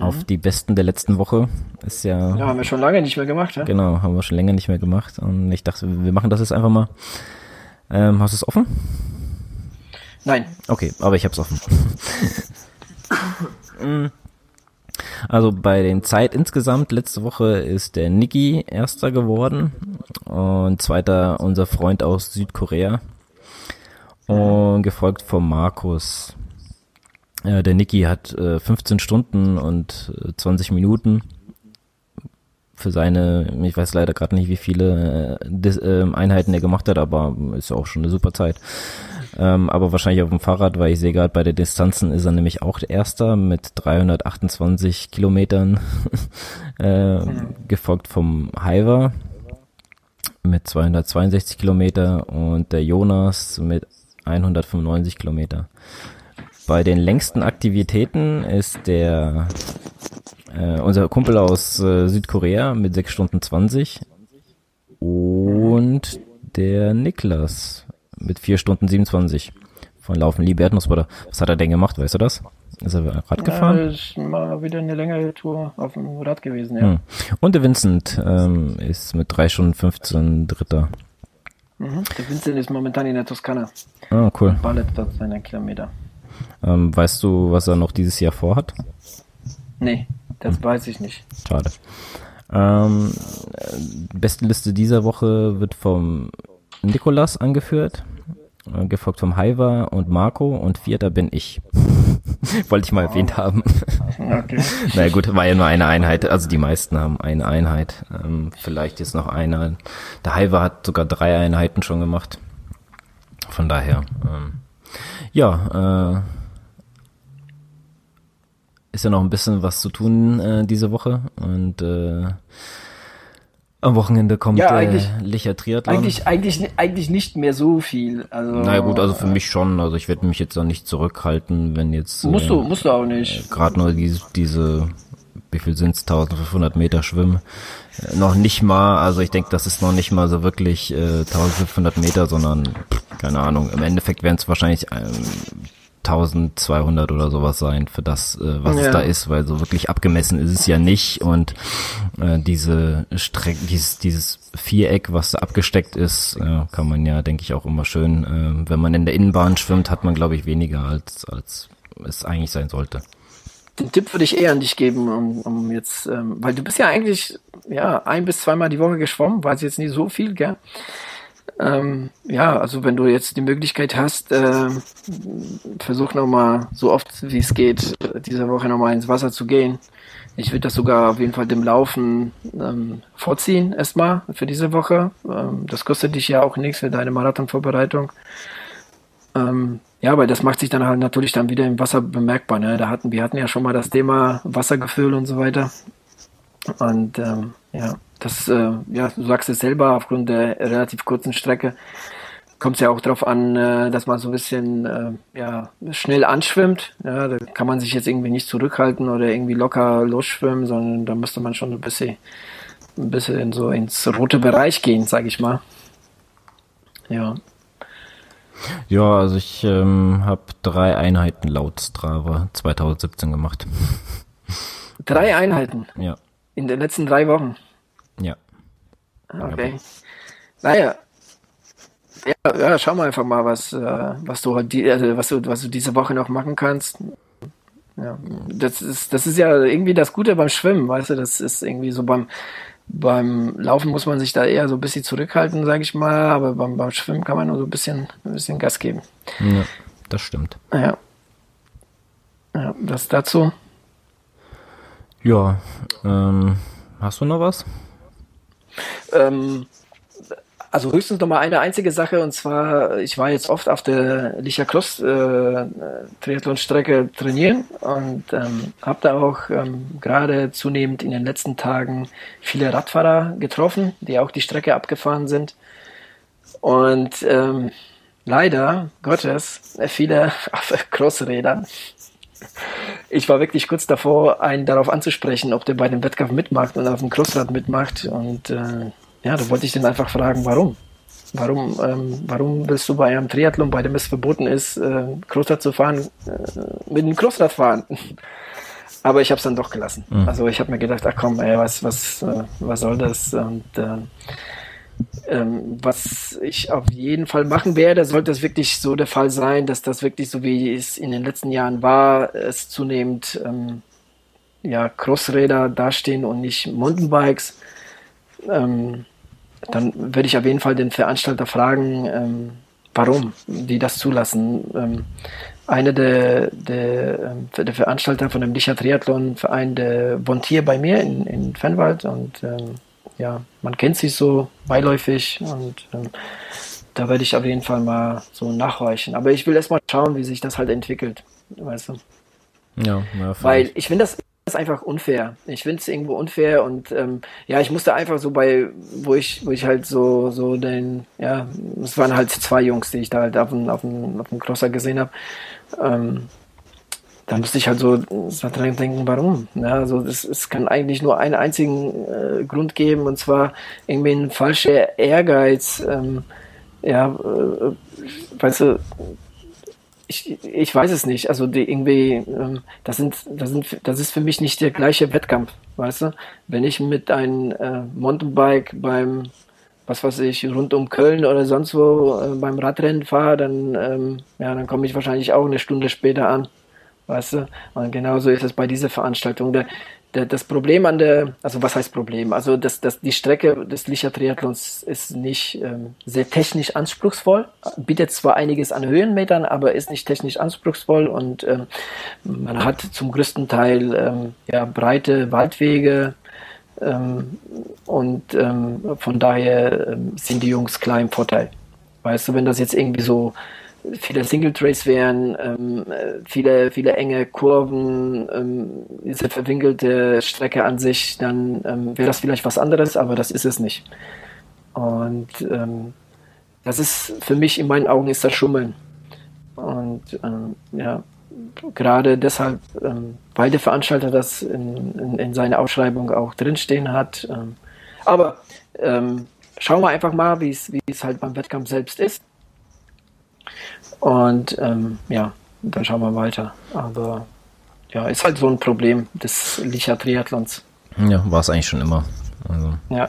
Auf die Besten der letzten Woche. Ist ja, Ja, haben wir schon lange nicht mehr gemacht. Ja? genau, haben wir schon länger nicht mehr gemacht. Und ich dachte, wir machen das jetzt einfach mal. Ähm, hast du es offen? Nein. Okay, aber ich hab's offen. Also bei den Zeit insgesamt letzte Woche ist der Niki erster geworden und zweiter unser Freund aus Südkorea und gefolgt von Markus. Ja, der Niki hat äh, 15 Stunden und äh, 20 Minuten für seine, ich weiß leider gerade nicht, wie viele äh, Dis, äh, Einheiten er gemacht hat, aber ist ja auch schon eine super Zeit. Ähm, aber wahrscheinlich auf dem Fahrrad, weil ich sehe gerade bei der Distanzen ist er nämlich auch der Erster mit 328 Kilometern, äh, gefolgt vom Hiver mit 262 Kilometer und der Jonas mit 195 Kilometer. Bei den längsten Aktivitäten ist der äh, unser Kumpel aus äh, Südkorea mit 6 Stunden 20 und der Niklas mit 4 Stunden 27 von Laufen Liebe Erdnussbutter. Was hat er denn gemacht, weißt du das? Ist er Rad Ja, gefahren? ist mal wieder eine längere Tour auf dem Rad gewesen, ja. Hm. Und der Vincent ähm, ist mit 3 Stunden 15 Dritter. Mhm. Der Vincent ist momentan in der Toskana. Ah, cool. Ballert dort seine Kilometer. Ähm, weißt du, was er noch dieses Jahr vorhat? Nee, das weiß ich nicht. Schade. Ähm, äh, beste Liste dieser Woche wird vom Nikolas angeführt, äh, gefolgt vom Haiva und Marco und vierter bin ich. Wollte ich mal erwähnt haben. Okay. naja gut, war ja nur eine Einheit, also die meisten haben eine Einheit. Ähm, vielleicht ist noch eine. Der Haiva hat sogar drei Einheiten schon gemacht. Von daher, ähm, ja, äh, ist ja noch ein bisschen was zu tun äh, diese Woche und äh, am Wochenende kommt Ja, eigentlich- Licher Triathlon. Eigentlich, eigentlich, eigentlich nicht mehr so viel. Also, naja gut, also für mich schon. Also ich werde mich jetzt da nicht zurückhalten, wenn jetzt Musst äh, du, musst du auch nicht. gerade nur diese, diese, wie viel sind's, 1500 Meter schwimmen. Noch nicht mal, also ich denke, das ist noch nicht mal so wirklich äh, 1500 Meter, sondern, pff, keine Ahnung, im Endeffekt werden es wahrscheinlich ähm, 1200 oder sowas sein für das, äh, was Ja. es da ist, weil so wirklich abgemessen ist es ja nicht und äh, diese Strecke, dieses, dieses Viereck, was da abgesteckt ist, äh, kann man ja, denke ich, auch immer schön, äh, wenn man in der Innenbahn schwimmt, hat man, glaube ich, weniger als, als es eigentlich sein sollte. Den Tipp würde ich eher an dich geben, um, um jetzt, ähm, weil du bist ja eigentlich ja ein bis zweimal die Woche geschwommen, weiß jetzt nicht so viel, gell? Ähm, ja, also wenn du jetzt die Möglichkeit hast, äh, versuch nochmal so oft wie es geht, diese Woche nochmal ins Wasser zu gehen. Ich würde das sogar auf jeden Fall dem Laufen ähm, vorziehen, erstmal für diese Woche. Ähm, das kostet dich ja auch nichts für deine Marathonvorbereitung. Ähm, ja, weil das macht sich dann halt natürlich dann wieder im Wasser bemerkbar. Ne? Da hatten, wir hatten ja schon mal das Thema Wassergefühl und so weiter. Und ähm, ja, das, äh, ja, du sagst es selber, aufgrund der relativ kurzen Strecke kommt es ja auch darauf an, äh, dass man so ein bisschen äh, ja, schnell anschwimmt. Ja, da kann man sich jetzt irgendwie nicht zurückhalten oder irgendwie locker losschwimmen, sondern da müsste man schon ein bisschen, ein bisschen so ins rote Bereich gehen, sag ich mal. Ja. Ja, also ich ähm, habe drei Einheiten laut Strava 2017 gemacht. Drei Einheiten Ja, in den letzten drei Wochen. ja. Okay. Naja, Ja, ja, schau mal einfach mal, was, äh, was du die, also was du, was du diese Woche noch machen kannst. Ja, das ist, das ist ja irgendwie das Gute beim Schwimmen, weißt du, das ist irgendwie so beim, beim Laufen muss man sich da eher so ein bisschen zurückhalten, sage ich mal, aber beim, beim Schwimmen kann man nur so ein bisschen, ein bisschen Gas geben. Ja, das stimmt. Ja. Ja, das dazu. Ja, ähm, hast du noch was? Ähm, also höchstens noch mal eine einzige Sache und zwar, ich war jetzt oft auf der Licher Cross äh, Triathlon-Strecke trainieren und ähm, habe da auch ähm, gerade zunehmend in den letzten Tagen viele Radfahrer getroffen, die auch die Strecke abgefahren sind. Und ähm, leider Gottes viele auf Crossrädern. Ich war wirklich kurz davor, einen darauf anzusprechen, ob der bei dem Wettkampf mitmacht und auf dem Crossrad mitmacht und äh, ja, da wollte ich den einfach fragen, warum? Warum, ähm, warum willst du bei einem Triathlon, bei dem es verboten ist, äh, Crossrad zu fahren, äh, mit einem Crossrad fahren? Aber ich habe es dann doch gelassen. Mhm. Also ich habe mir gedacht, ach komm, ey, was, was, äh, was soll das? Und äh, ähm, was ich auf jeden Fall machen werde, sollte es wirklich so der Fall sein, dass das wirklich so wie es in den letzten Jahren war, es zunehmend ähm, ja, Crossräder dastehen und nicht Mountainbikes. Ähm, dann würde ich auf jeden Fall den Veranstalter fragen, ähm, warum die das zulassen. Ähm, einer der, der, ähm, der Veranstalter von dem Licher Triathlon Verein, der wohnt hier bei mir in, in Fennwald und ähm, ja, man kennt sich so beiläufig und ähm, da werde ich auf jeden Fall mal so nachhorchen. Aber ich will erst mal schauen, wie sich das halt entwickelt, weißt du. Ja, ja Weil ich finde das ist einfach unfair. Ich finde es irgendwo unfair und ähm, ja, ich musste einfach so bei, wo ich, wo ich halt so, so den, ja, es waren halt zwei Jungs, die ich da halt auf dem, auf dem, auf dem Crosser gesehen habe. Ähm, da musste ich halt so, dran denken, warum? Ja, also es, es kann eigentlich nur einen einzigen äh, Grund geben und zwar irgendwie ein falscher Ehrgeiz. Ähm, ja, äh, weißt du, ich, ich weiß es nicht. Also die irgendwie, ähm, das sind, das sind, das ist für mich nicht der gleiche Wettkampf, weißt du? Wenn ich mit einem äh, Mountainbike beim, was weiß ich, rund um Köln oder sonst wo äh, beim Radrennen fahre, dann, ähm, ja, dann komme ich wahrscheinlich auch eine Stunde später an, weißt du? Und genauso ist es bei dieser Veranstaltung. Der, das Problem an der, also was heißt Problem? Also das, das, die Strecke des Licher Triathlons ist nicht ähm, sehr technisch anspruchsvoll, bietet zwar einiges an Höhenmetern, aber ist nicht technisch anspruchsvoll und ähm, man hat zum größten Teil ähm, ja, breite Waldwege ähm, und ähm, von daher ähm, sind die Jungs klar im Vorteil. Weißt du, wenn das jetzt irgendwie so viele Single Trace wären, ähm, viele, viele enge Kurven, ähm, diese verwinkelte Strecke an sich, dann ähm, wäre das vielleicht was anderes, aber das ist es nicht. Und ähm, das ist für mich in meinen Augen ist das Schummeln. Und ähm, ja, gerade deshalb, ähm, weil der Veranstalter das in, in, in seiner Ausschreibung auch drinstehen hat. Aber schauen wir einfach mal, wie es halt beim Wettkampf selbst ist. Und ähm, ja, dann schauen wir weiter. Aber ja, ist halt so ein Problem des Licher Triathlons. Ja, war es eigentlich schon immer. Also. Ja.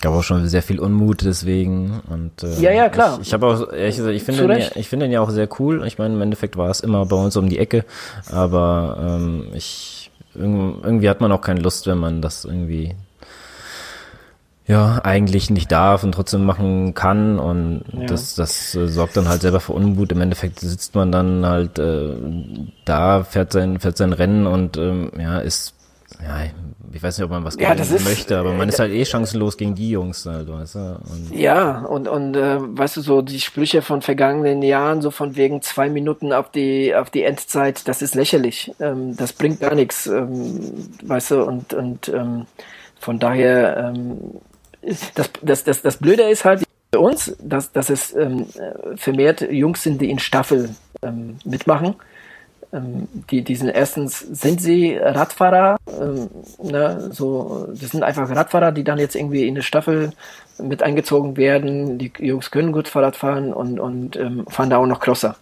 Gab auch schon sehr viel Unmut deswegen und äh, ja ja klar ich, ich habe auch ehrlich gesagt ich finde den, ja, ich finde den ja auch sehr cool ich meine im Endeffekt war es immer bei uns um die Ecke aber ähm, ich irgendwie hat man auch keine Lust wenn man das irgendwie ja, eigentlich nicht darf und trotzdem machen kann und ja. das, das äh, sorgt dann halt selber für Unmut. Im Endeffekt sitzt man dann halt äh, da, fährt sein, fährt sein Rennen und ähm, ja, ist, ja, ich weiß nicht, ob man was ja, ist, möchte, aber man ist halt eh chancenlos gegen die Jungs, halt, weißt du? Und ja, und, und äh, weißt du, so die Sprüche von vergangenen Jahren, so von wegen zwei Minuten auf die, auf die Endzeit, das ist lächerlich. Ähm, das bringt gar nichts, ähm, weißt du, und, und ähm, von daher ähm, das, das, das, das Blöde ist halt für uns, dass, dass es ähm, vermehrt Jungs sind, die in Staffel ähm, mitmachen. Ähm, die, die sind erstens sind sie Radfahrer, ähm, ne, so, das sind einfach Radfahrer, die dann jetzt irgendwie in eine Staffel mit eingezogen werden. Die Jungs können gut Fahrrad fahren und, und ähm, fahren da auch noch Crosser.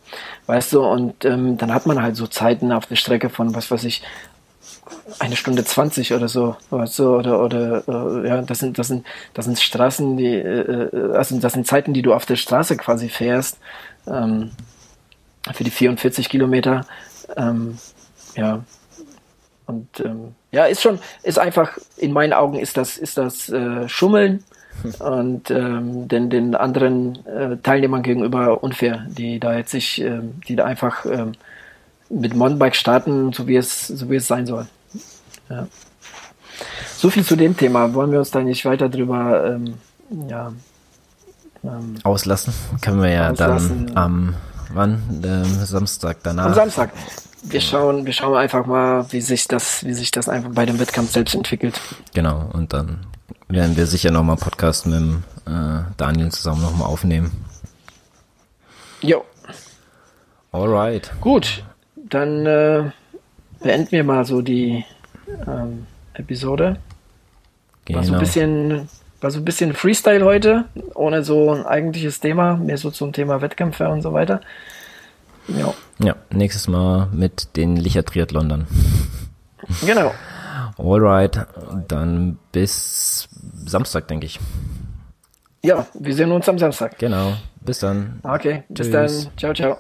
Weißt du, und ähm, dann hat man halt so Zeiten auf der Strecke von, was weiß ich, eine Stunde zwanzig oder so, oder so, oder, oder, äh, ja, das sind, das sind, das sind Straßen, die, äh, äh, also das sind Zeiten, die du auf der Straße quasi fährst, ähm, für die 44 Kilometer, ähm, ja, und ähm, ja, ist schon, ist einfach, in meinen Augen ist das, ist das äh, Schummeln und ähm, den, den anderen äh, Teilnehmern gegenüber unfair, die da jetzt sich, ähm, die da einfach ähm, mit Mountainbike starten, so wie es, so wie es sein soll. Ja. So viel zu dem Thema. Wollen wir uns da nicht weiter drüber ähm, ja, ähm, auslassen? Können wir ja auslassen. dann am wann? Ähm, Samstag danach. Am Samstag. Wir schauen, wir schauen einfach mal, wie sich das, wie sich das einfach bei dem Wettkampf selbst entwickelt. Genau, und dann werden wir sicher nochmal Podcast mit dem, äh, Daniel zusammen nochmal aufnehmen. Jo. Alright. Gut, dann äh, beenden wir mal so die ähm, Episode. Genau. War so ein genau. bisschen, war so ein bisschen Freestyle heute, ohne so ein eigentliches Thema, mehr so zum Thema Wettkämpfe und so weiter. Ja. Ja, nächstes Mal mit den Licher Triathlon dann. Genau. Alright, dann bis Samstag, denke ich. Ja, wir sehen uns am Samstag. Genau. Bis dann. Okay, bis Tschüss. dann. Ciao, ciao.